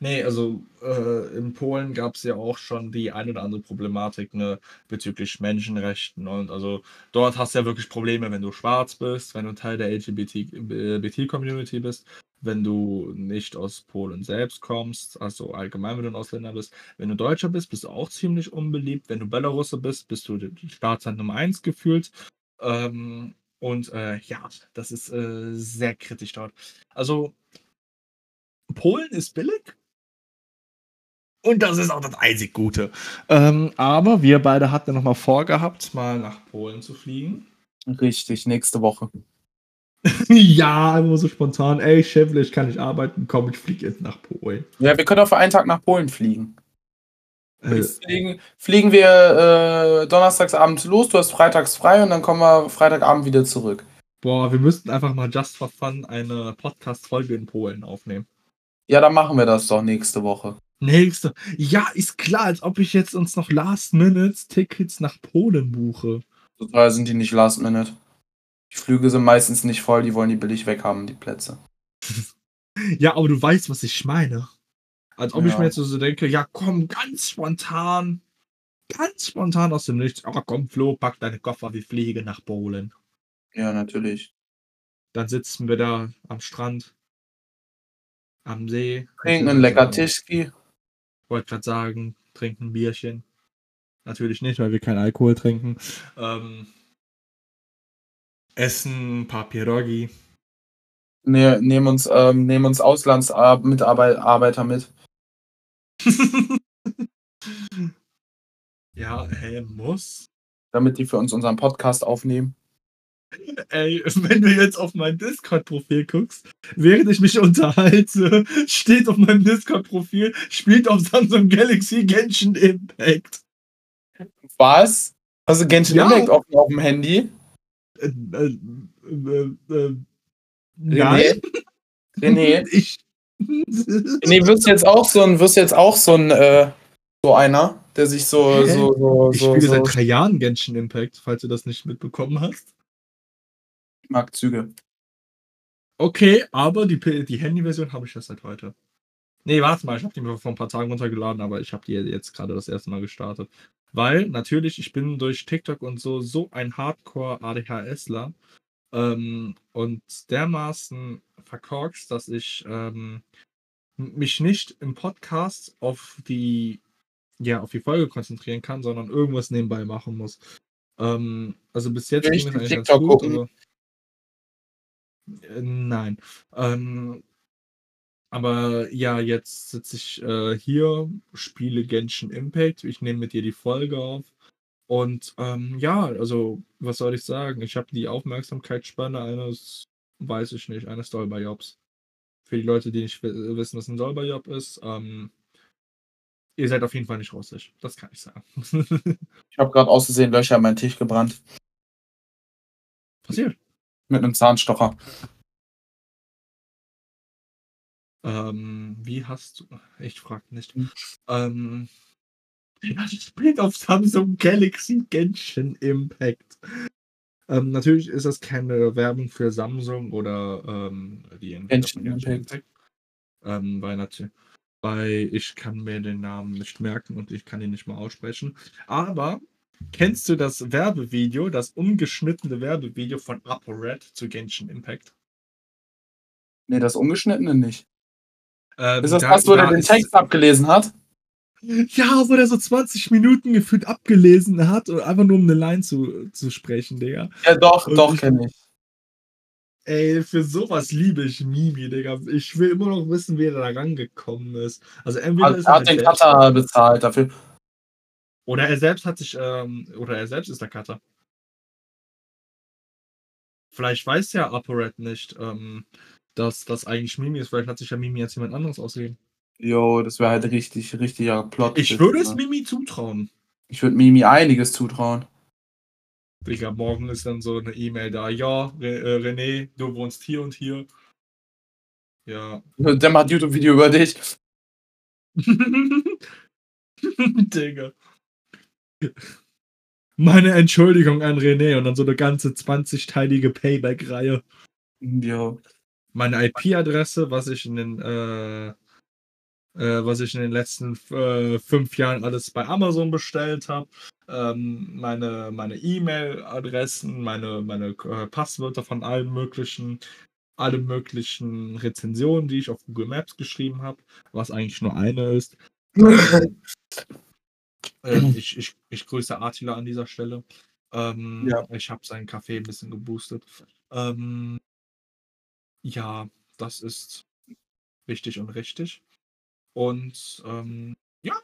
nee, also äh, in Polen gab es ja auch schon die ein oder andere Problematik ne, bezüglich Menschenrechten. Und also dort hast du ja wirklich Probleme, wenn du schwarz bist, wenn du Teil der LGBT-Community bist, wenn du nicht aus Polen selbst kommst, also allgemein, wenn du ein Ausländer bist. Wenn du Deutscher bist, bist du auch ziemlich unbeliebt. Wenn du Belarusse bist, bist du Staatsland Nummer 1 gefühlt. Ähm, und äh, ja, das ist äh, sehr kritisch dort. Also, Polen ist billig. Und das ist auch das einzig Gute. Ähm, aber wir beide hatten nochmal vorgehabt, mal nach Polen zu fliegen. Richtig, nächste Woche. (laughs) ja, immer so spontan. Ey, Chevle, ich kann nicht arbeiten. Komm, ich fliege jetzt nach Polen. Ja, wir können auch für einen Tag nach Polen fliegen. Äh, Fliegen, wir äh, donnerstags abends los, du hast freitags frei und dann kommen wir Freitagabend wieder zurück. boah, wir müssten einfach mal just for fun eine Podcast-Folge in Polen aufnehmen. Ja, dann machen wir das doch nächste Woche. Nächste. Ja, ist klar, als ob ich jetzt uns noch Last Minutes Tickets nach Polen buche. So teuer sind die nicht last minute. Die Flüge sind meistens nicht voll, die wollen die billig weghaben, die Plätze. (laughs) Ja, aber du weißt, was ich meine. Als ob ich Ja. mir jetzt so denke, ja komm, ganz spontan, ganz spontan aus dem Nichts. Oh komm, Flo, pack deine Koffer, wir fliegen nach Polen. Ja, natürlich. Dann sitzen wir da am Strand, am See. Trinken einen lecker Tischki. Wollte gerade sagen, trinken ein Bierchen. Natürlich nicht, weil wir keinen Alkohol trinken. Ähm, essen ein paar Pierogi. Ne, nehmen uns, ähm, nehmen uns Auslandsmitarbeiter mit. Ja, hä, muss. damit die für uns unseren Podcast aufnehmen. Ey, wenn du jetzt auf mein Discord-Profil guckst, während ich mich unterhalte, steht auf meinem Discord-Profil, spielt auf Samsung Galaxy Genshin Impact. Was? Also Genshin Ja. Impact auf, auf dem Handy? Äh, äh, äh, äh, René? René? (laughs) Ich. (laughs) Nee, wirst jetzt auch so ein, wirst jetzt auch so ein, äh, so einer, der sich so, so, so, Ich so, spiele so seit drei Jahren Genshin Impact, falls du das nicht mitbekommen hast. Marktzüge. Okay, aber die, die Handy-Version habe ich erst seit heute. Nee, warte mal, ich habe die mir vor ein paar Tagen runtergeladen, aber ich habe die jetzt gerade das erste Mal gestartet. Weil natürlich, ich bin durch TikTok und so so ein Hardcore-ADHSler ähm, und dermaßen verkorkst, dass ich ähm, mich nicht im Podcast auf die, ja, auf die Folge konzentrieren kann, sondern irgendwas nebenbei machen muss. Ähm, also bis jetzt ging es eigentlich ganz TikTok gut, gucken? aber äh, Nein. Ähm, aber ja, jetzt sitze ich äh, hier, spiele Genshin Impact. Ich nehme mit dir die Folge auf. Und ähm, ja, also, was soll ich sagen? Ich habe die Aufmerksamkeitsspanne eines, weiß ich nicht, eines Dolberjobs. für die Leute, die nicht wissen, was ein Säuberjob ist, ähm, ihr seid auf jeden Fall nicht russisch. Das kann ich sagen. (laughs) ich habe gerade auszusehen Löcher an meinen Tisch gebrannt. Passiert. Mit einem Zahnstocher. Ähm, wie hast du. Ich frag nicht. Hm. Ähm, spielt auf Samsung Galaxy Genshin Impact. Ähm, natürlich ist das keine Werbung für Samsung oder ähm, die Genshin Impact. Ähm, weil, natürlich, weil ich kann mir den Namen nicht merken und ich kann ihn nicht mal aussprechen. Aber kennst du das Werbevideo, das ungeschnittene Werbevideo von ApoRed zu Genshin Impact? Nee, das ungeschnittene nicht. Ähm, ist das da, das, wo da der den Text abgelesen hat? Ja, wo der so 20 Minuten gefühlt abgelesen hat, einfach nur um eine Line zu, zu sprechen, Digga. Ja, doch, und doch, kenne ich. Ey, für sowas liebe ich Mimi, Digga. Ich will immer noch wissen, wer da rangekommen ist. Also entweder also, ist er hat den Cutter bezahlt dafür. Oder er selbst hat sich, ähm, oder er selbst ist der Cutter. Vielleicht weiß ja ApoRed nicht, ähm, dass das eigentlich Mimi ist. Vielleicht hat sich ja Mimi jetzt jemand anderes ausgegeben. Jo, das wäre halt richtig, richtiger Plot. Ich würde es Mimi zutrauen. Ich würde Mimi einiges zutrauen. Digga, morgen ist dann so eine E-Mail da. Ja, äh, René, du wohnst hier und hier. Ja. (laughs) Der macht YouTube-Video über dich. (laughs) Digga. Meine Entschuldigung an René und dann so eine ganze 20-teilige Payback-Reihe. Ja. Meine IP-Adresse, was ich in den äh, äh, was ich in den letzten äh, fünf Jahren alles bei Amazon bestellt habe, ähm, meine meine E-Mail-Adressen, meine meine äh, Passwörter von allen möglichen alle möglichen Rezensionen, die ich auf Google Maps geschrieben habe, was eigentlich nur eine ist. (laughs) ähm, ich, ich, ich grüße Attila an dieser Stelle. Ähm, ja. Ich habe seinen Kaffee ein bisschen geboostet. Ähm, ja, das ist wichtig und richtig. Und ähm, ja,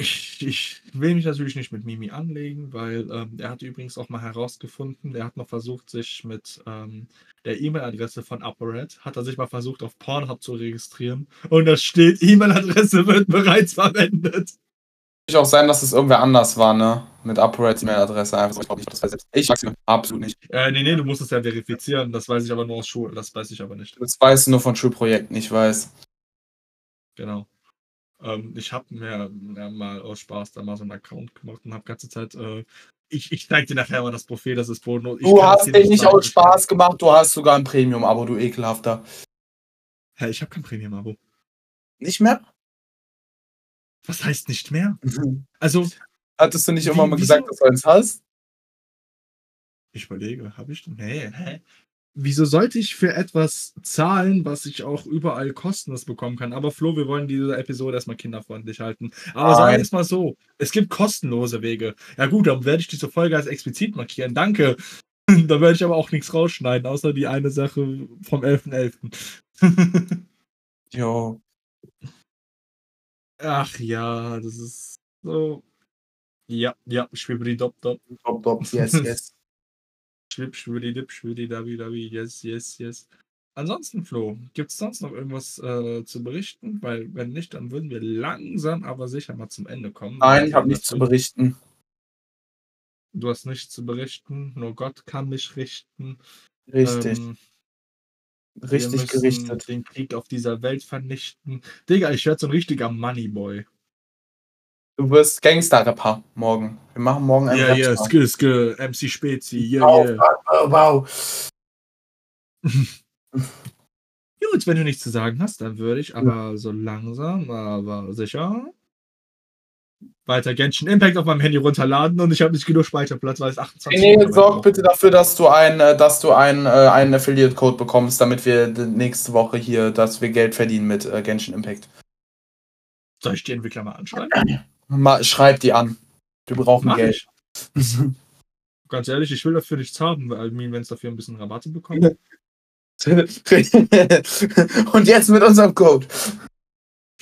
ich, ich, will mich natürlich nicht mit Mimi anlegen, weil ähm, er hat übrigens auch mal herausgefunden, er hat mal versucht, sich mit ähm, der E-Mail-Adresse von ApoRed, hat er sich mal versucht, auf Pornhub zu registrieren. Und da steht, E-Mail-Adresse wird bereits verwendet. Auch sein, dass es irgendwer anders war, ne? Mit ApoReds E-Mail-Adresse. Einfach so, ich das weiß Ich sag's dir absolut nicht. Äh, nee, nee, du musst es ja verifizieren. Das weiß ich aber nur aus Schul. Das weiß ich aber nicht. Das weißt du nur von Schulprojekten, ich weiß. Genau. Ähm, ich habe mir ja, mal aus Spaß da mal so einen Account gemacht und habe ganze Zeit. Äh, ich, ich zeig dir nachher mal das Profil, das ist Boden. Du hast dir nicht aus Spaß gemacht, du hast sogar ein Premium-Abo, du ekelhafter. Hä, ich habe kein Premium-Abo. Nicht mehr? Was heißt nicht mehr? Mhm. Also. Hattest du nicht wie, immer mal gesagt, dass du eins hast? Ich überlege, habe ich? Nee, hä? Wieso sollte ich für etwas zahlen, was ich auch überall kostenlos bekommen kann? Aber Flo, wir wollen diese Episode erstmal kinderfreundlich halten. Aber sagen wir es mal so: Es gibt kostenlose Wege. Ja, gut, dann werde ich diese Folge als explizit markieren. Danke. (laughs) da werde ich aber auch nichts rausschneiden, außer die eine Sache vom 11.11. .11. jo. Ach ja, das ist so. Ja, ja, schwibbidi dop dop. Dop dop, yes, (laughs) yes. Schwib, schwibbidi dip, schwibbidi dabi dabi, yes, yes, yes. Ansonsten, Flo, gibt es sonst noch irgendwas äh, zu berichten? Weil, wenn nicht, dann würden wir langsam, aber sicher mal zum Ende kommen. Nein, ich habe nichts zu berichten. Du hast nichts zu berichten, nur Gott kann mich richten. Richtig. Ähm, Richtig gerichtet. Den Krieg auf dieser Welt vernichten. Digga, ich werde so ein richtiger Moneyboy. Du wirst Gangster-Rapper morgen. Wir machen morgen einen Ja, ja, skill, skill, MC Spezi, yeah, wow, yeah. Wow. (laughs) Gut, wenn du nichts zu sagen hast, dann würde ich aber so langsam, aber sicher weiter Genshin Impact auf meinem Handy runterladen und ich habe nicht genug Speicherplatz, weil es 28 Nee, sorg bitte dafür, dass du ein, äh, dass du ein, äh, einen Affiliate-Code bekommst, damit wir nächste Woche hier, dass wir Geld verdienen mit äh, Genshin Impact. Soll ich die Entwickler mal anschreiben? Mal, schreib die an. Wir brauchen Mach Geld. (laughs) Ganz ehrlich, ich will dafür nichts haben, weil wenn es dafür ein bisschen Rabatte bekommt. (laughs) und jetzt mit unserem Code.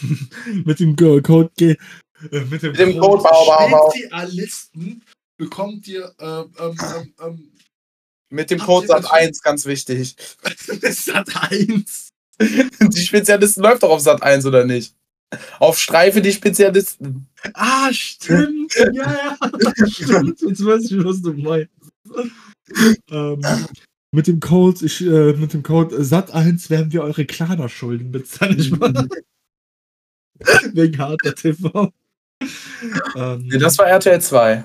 (laughs) mit dem Code mit dem, mit dem Code. Spezialisten bekommt ihr ähm, ähm, ähm, ähm Mit dem Code ihr das SAT1, ganz wichtig. (laughs) Sat 1. (laughs) Die Spezialisten läuft doch auf Sat 1 oder nicht? Auf Streife die Spezialisten. Ah, stimmt. ja, ja. (laughs) Stimmt. Jetzt weiß ich, was du meinst. ähm, mit dem Code, ich, äh, mit dem Code SAT1 werden wir eure Klarna-Schulden bezahlen. Meine, Wegen harter TV. Ähm, Nee, das war RTL 2.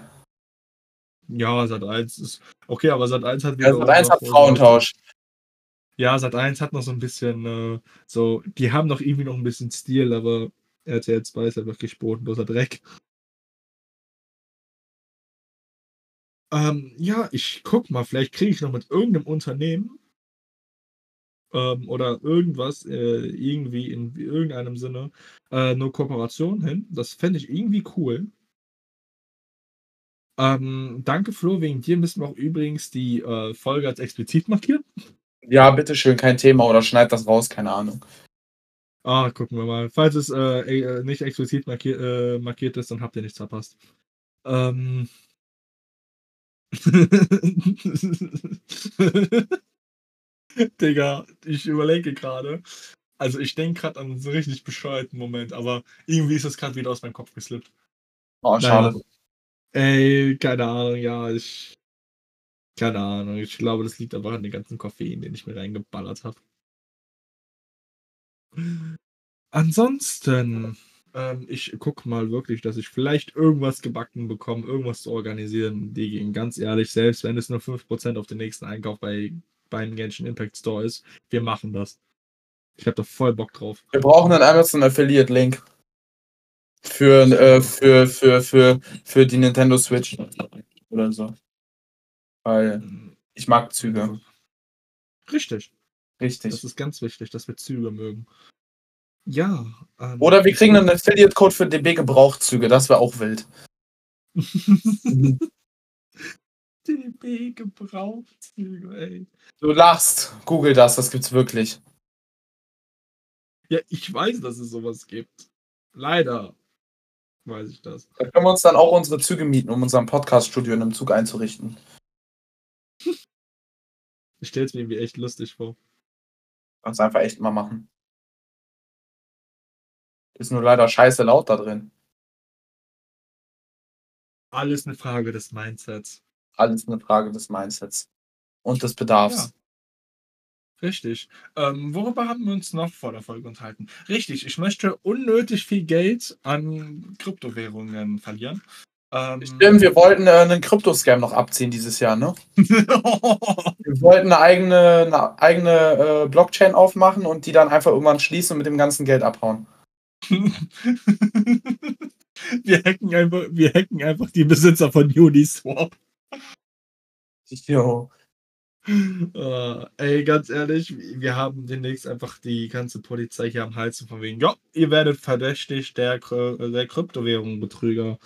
ja, Sat 1 ist. Okay, aber Sat 1 hat Ja, Sat 1 hat Frauentausch. Ja, Sat 1 hat noch so ein bisschen, äh, so, die haben noch irgendwie noch ein bisschen Stil, aber RTL 2 ist ja wirklich bodenloser Dreck. Ähm, ja, ich guck mal, vielleicht kriege ich noch mit irgendeinem Unternehmen ähm, oder irgendwas äh, irgendwie in irgendeinem Sinne äh, eine Kooperation hin. Das fände ich irgendwie cool. Ähm, danke, Flo. Wegen dir müssen wir auch übrigens die äh, Folge als explizit markieren. Ja, bitteschön, kein Thema. Oder schneid das raus, keine Ahnung. Ah, gucken wir mal. Falls es äh, äh, nicht explizit markier äh, markiert ist, dann habt ihr nichts verpasst. Ähm. (laughs) (laughs) Digga, ich überlege gerade. Also ich denke gerade an so richtig bescheuerten Moment, aber irgendwie ist das gerade wieder aus meinem Kopf geslippt. Oh, schade. Ey, keine Ahnung, ja, ich. Keine Ahnung, ich glaube, das liegt einfach an den ganzen Koffein, den ich mir reingeballert habe. Ansonsten, ähm, ich guck mal wirklich, dass ich vielleicht irgendwas gebacken bekomme, irgendwas zu organisieren. Die ganz ehrlich, selbst wenn es nur 5% auf den nächsten Einkauf bei, beim Genshin Impact Store ist, wir machen das. Ich habe da voll Bock drauf. Wir brauchen einen Amazon Affiliate Link. Für, äh, für, für, für, für die Nintendo Switch. Oder so. Weil ich mag Züge. Richtig. Richtig. Das ist ganz wichtig, dass wir Züge mögen. Ja. ähm, Oder wir kriegen einen Affiliate-Code für DB Gebrauchzüge. Das wäre auch wild. (laughs) DB Gebrauchzüge, ey. Du lachst. Google das, das gibt's wirklich. Ja, ich weiß, dass es sowas gibt. Leider weiß ich das. Da können wir uns dann auch unsere Züge mieten, um unser Podcast-Studio in einem Zug einzurichten. (laughs) Ich stelle es mir irgendwie echt lustig vor. Kannst einfach echt mal machen. Ist nur leider scheiße laut da drin. Alles eine Frage des Mindsets. Alles eine Frage des Mindsets. Und des Bedarfs. Richtig. Ähm, worüber haben wir uns noch vor der Folge unterhalten? Richtig, ich möchte unnötig viel Geld an Kryptowährungen verlieren. Ähm, Stimmt, wir wollten äh, einen Kryptoscam noch abziehen dieses Jahr, ne? (laughs) Wir wollten eine eigene, eine eigene äh, Blockchain aufmachen und die dann einfach irgendwann schließen und mit dem ganzen Geld abhauen. (laughs) wir, hacken einfach, wir hacken einfach die Besitzer von Uniswap. (laughs) Jo. Äh, (laughs) ey, ganz ehrlich, wir haben demnächst einfach die ganze Polizei hier am Hals von wegen, ja, ihr werdet verdächtig der, Kry- der Kryptowährung Betrüger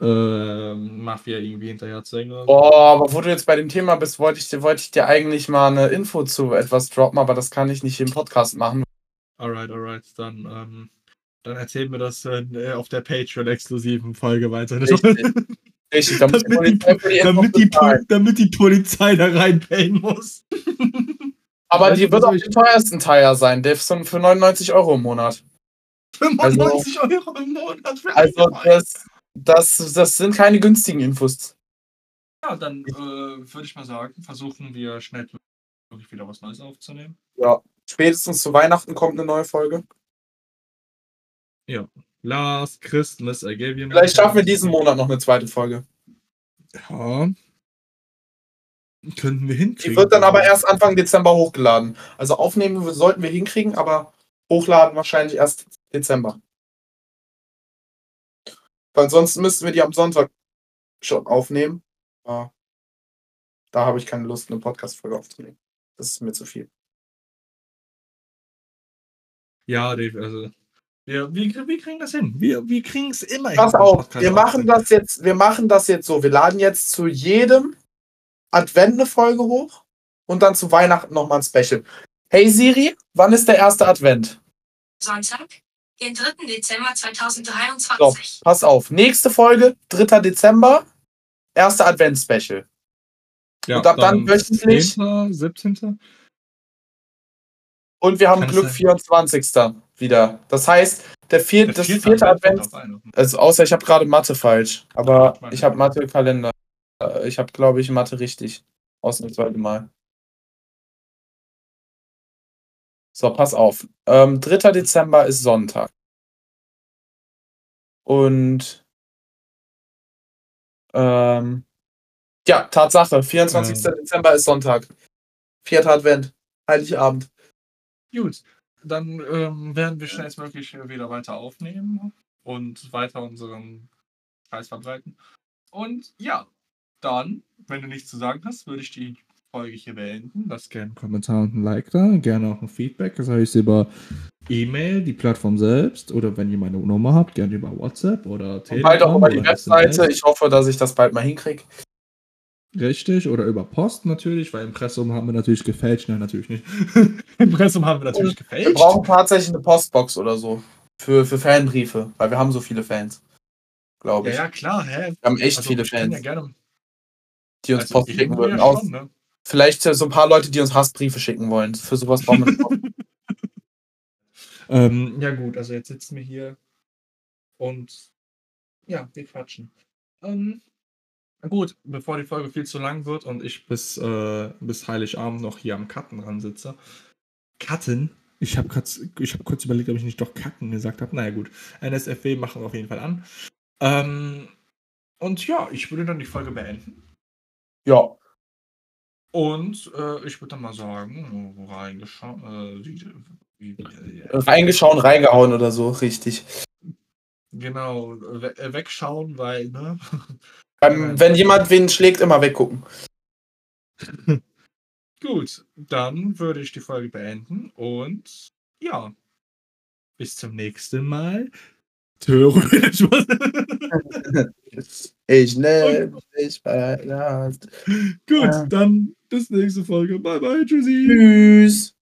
äh, Mafia irgendwie hinterher zu hängen. Boah, aber wo du jetzt bei dem Thema bist, wollte ich, dir- wollte ich dir eigentlich mal eine Info zu etwas droppen, aber das kann ich nicht im Podcast machen. Alright, alright, dann, ähm, dann erzählen wir das äh, auf der Patreon-exklusiven Folge weiter. (laughs) Richtig. Richtig, da muss die damit, die, Polizei die damit, die, bezahlen. Pol- damit die Polizei da reinpayen muss. (laughs) Aber Weißt die wird auch den teuersten Teil sein, der ist für 99 Euro im Monat. 95 Euro im Monat für Also Weile. das, das, das sind keine günstigen Infos. Ja, dann äh, würde ich mal sagen, versuchen wir schnell wirklich wieder was Neues aufzunehmen. Ja. Spätestens zu Weihnachten kommt eine neue Folge. Last Christmas, I gave you Vielleicht schaffen wir diesen Monat noch eine zweite Folge. Ja. Könnten wir hinkriegen. Die wird dann aber erst Anfang Dezember hochgeladen. Also aufnehmen sollten wir hinkriegen, aber hochladen wahrscheinlich erst Dezember. Weil ansonsten müssten wir die am Sonntag schon aufnehmen. Aber da habe ich keine Lust, eine Podcast-Folge aufzunehmen. Das ist mir zu viel. Ja, Dave, also. Wir, wir, wir kriegen das hin. Wir, wir kriegen es immer Pass hin, auf, wir machen das jetzt, wir machen das jetzt so. Wir laden jetzt zu jedem Advent eine Folge hoch und dann zu Weihnachten nochmal ein Special. Hey Siri, wann ist der erste Advent? Sonntag, den 3. Dezember So, 2023. pass auf. Nächste Folge, 3. Dezember, erster Advent-Special. Ja, Und ab dann wöchentlich. 10., 17. Und wir haben Kann Glück sein? 24. wieder. Das heißt, der, vier, Der das vierte vierte Advent also außer ich habe gerade Mathe falsch, aber Mathe. ich habe Mathe-Kalender. Äh, Ich habe, glaube ich, Mathe richtig. Ausnahmsweise mal. So, pass auf. Ähm, 3. Dezember ist Sonntag. Und ähm, ja, Tatsache, 24. Ähm. Dezember ist Sonntag. Vierter Advent, Heiligabend. Gut, dann ähm, werden wir schnellstmöglich wieder weiter aufnehmen und weiter unseren Scheiß verbreiten. Und ja, dann, wenn du nichts zu sagen hast, würde ich die Folge hier beenden. Lasst gerne einen Kommentar und ein Like da, gerne auch ein Feedback, das heißt über E-Mail, die Plattform selbst oder wenn ihr meine Nummer habt, gerne über WhatsApp oder Und Telegram. bald auch über die Webseite. Ich hoffe, dass ich das bald mal hinkriege. Richtig, oder über Post natürlich, weil Impressum haben wir natürlich gefälscht. Nein, natürlich nicht. (laughs) Impressum haben wir natürlich Wir gefälscht. brauchen tatsächlich eine Postbox oder so. Für, für Fanbriefe, weil wir haben so viele Fans. Glaube Ja, ich. ja, klar, hä? Wir haben echt Also, viele wir Fans, Ja gerne, die uns also, Post schicken würden. ja schon, ne? vielleicht so ein paar Leute, die uns Hassbriefe schicken wollen. Für sowas brauchen wir Post. (laughs) Ähm, ja gut, also jetzt sitzen wir hier und ja, wir quatschen. Ähm, gut, bevor die Folge viel zu lang wird und ich bis, äh, bis Heiligabend noch hier am Cutten dran sitze. Cutten? Ich habe hab kurz überlegt, ob ich nicht doch Kacken gesagt habe. Naja gut, NSFW machen wir auf jeden Fall an. Ähm, und ja, ich würde dann die Folge beenden. Ja. Und äh, ich würde dann mal sagen, reingeschaut. Äh, wie, wie, wie, Reingeschaut, reingehauen oder so, richtig. Genau, we äh, wegschauen, weil, ne? (laughs) Ähm, wenn jemand wen schlägt, immer weggucken. (laughs) Gut, dann würde ich die Folge beenden und ja, bis zum nächsten Mal. Theoretisch. (laughs) Ich nehme dich bei der Hand. Gut, dann bis nächste Folge. Bye bye, tschüssi. Tschüss.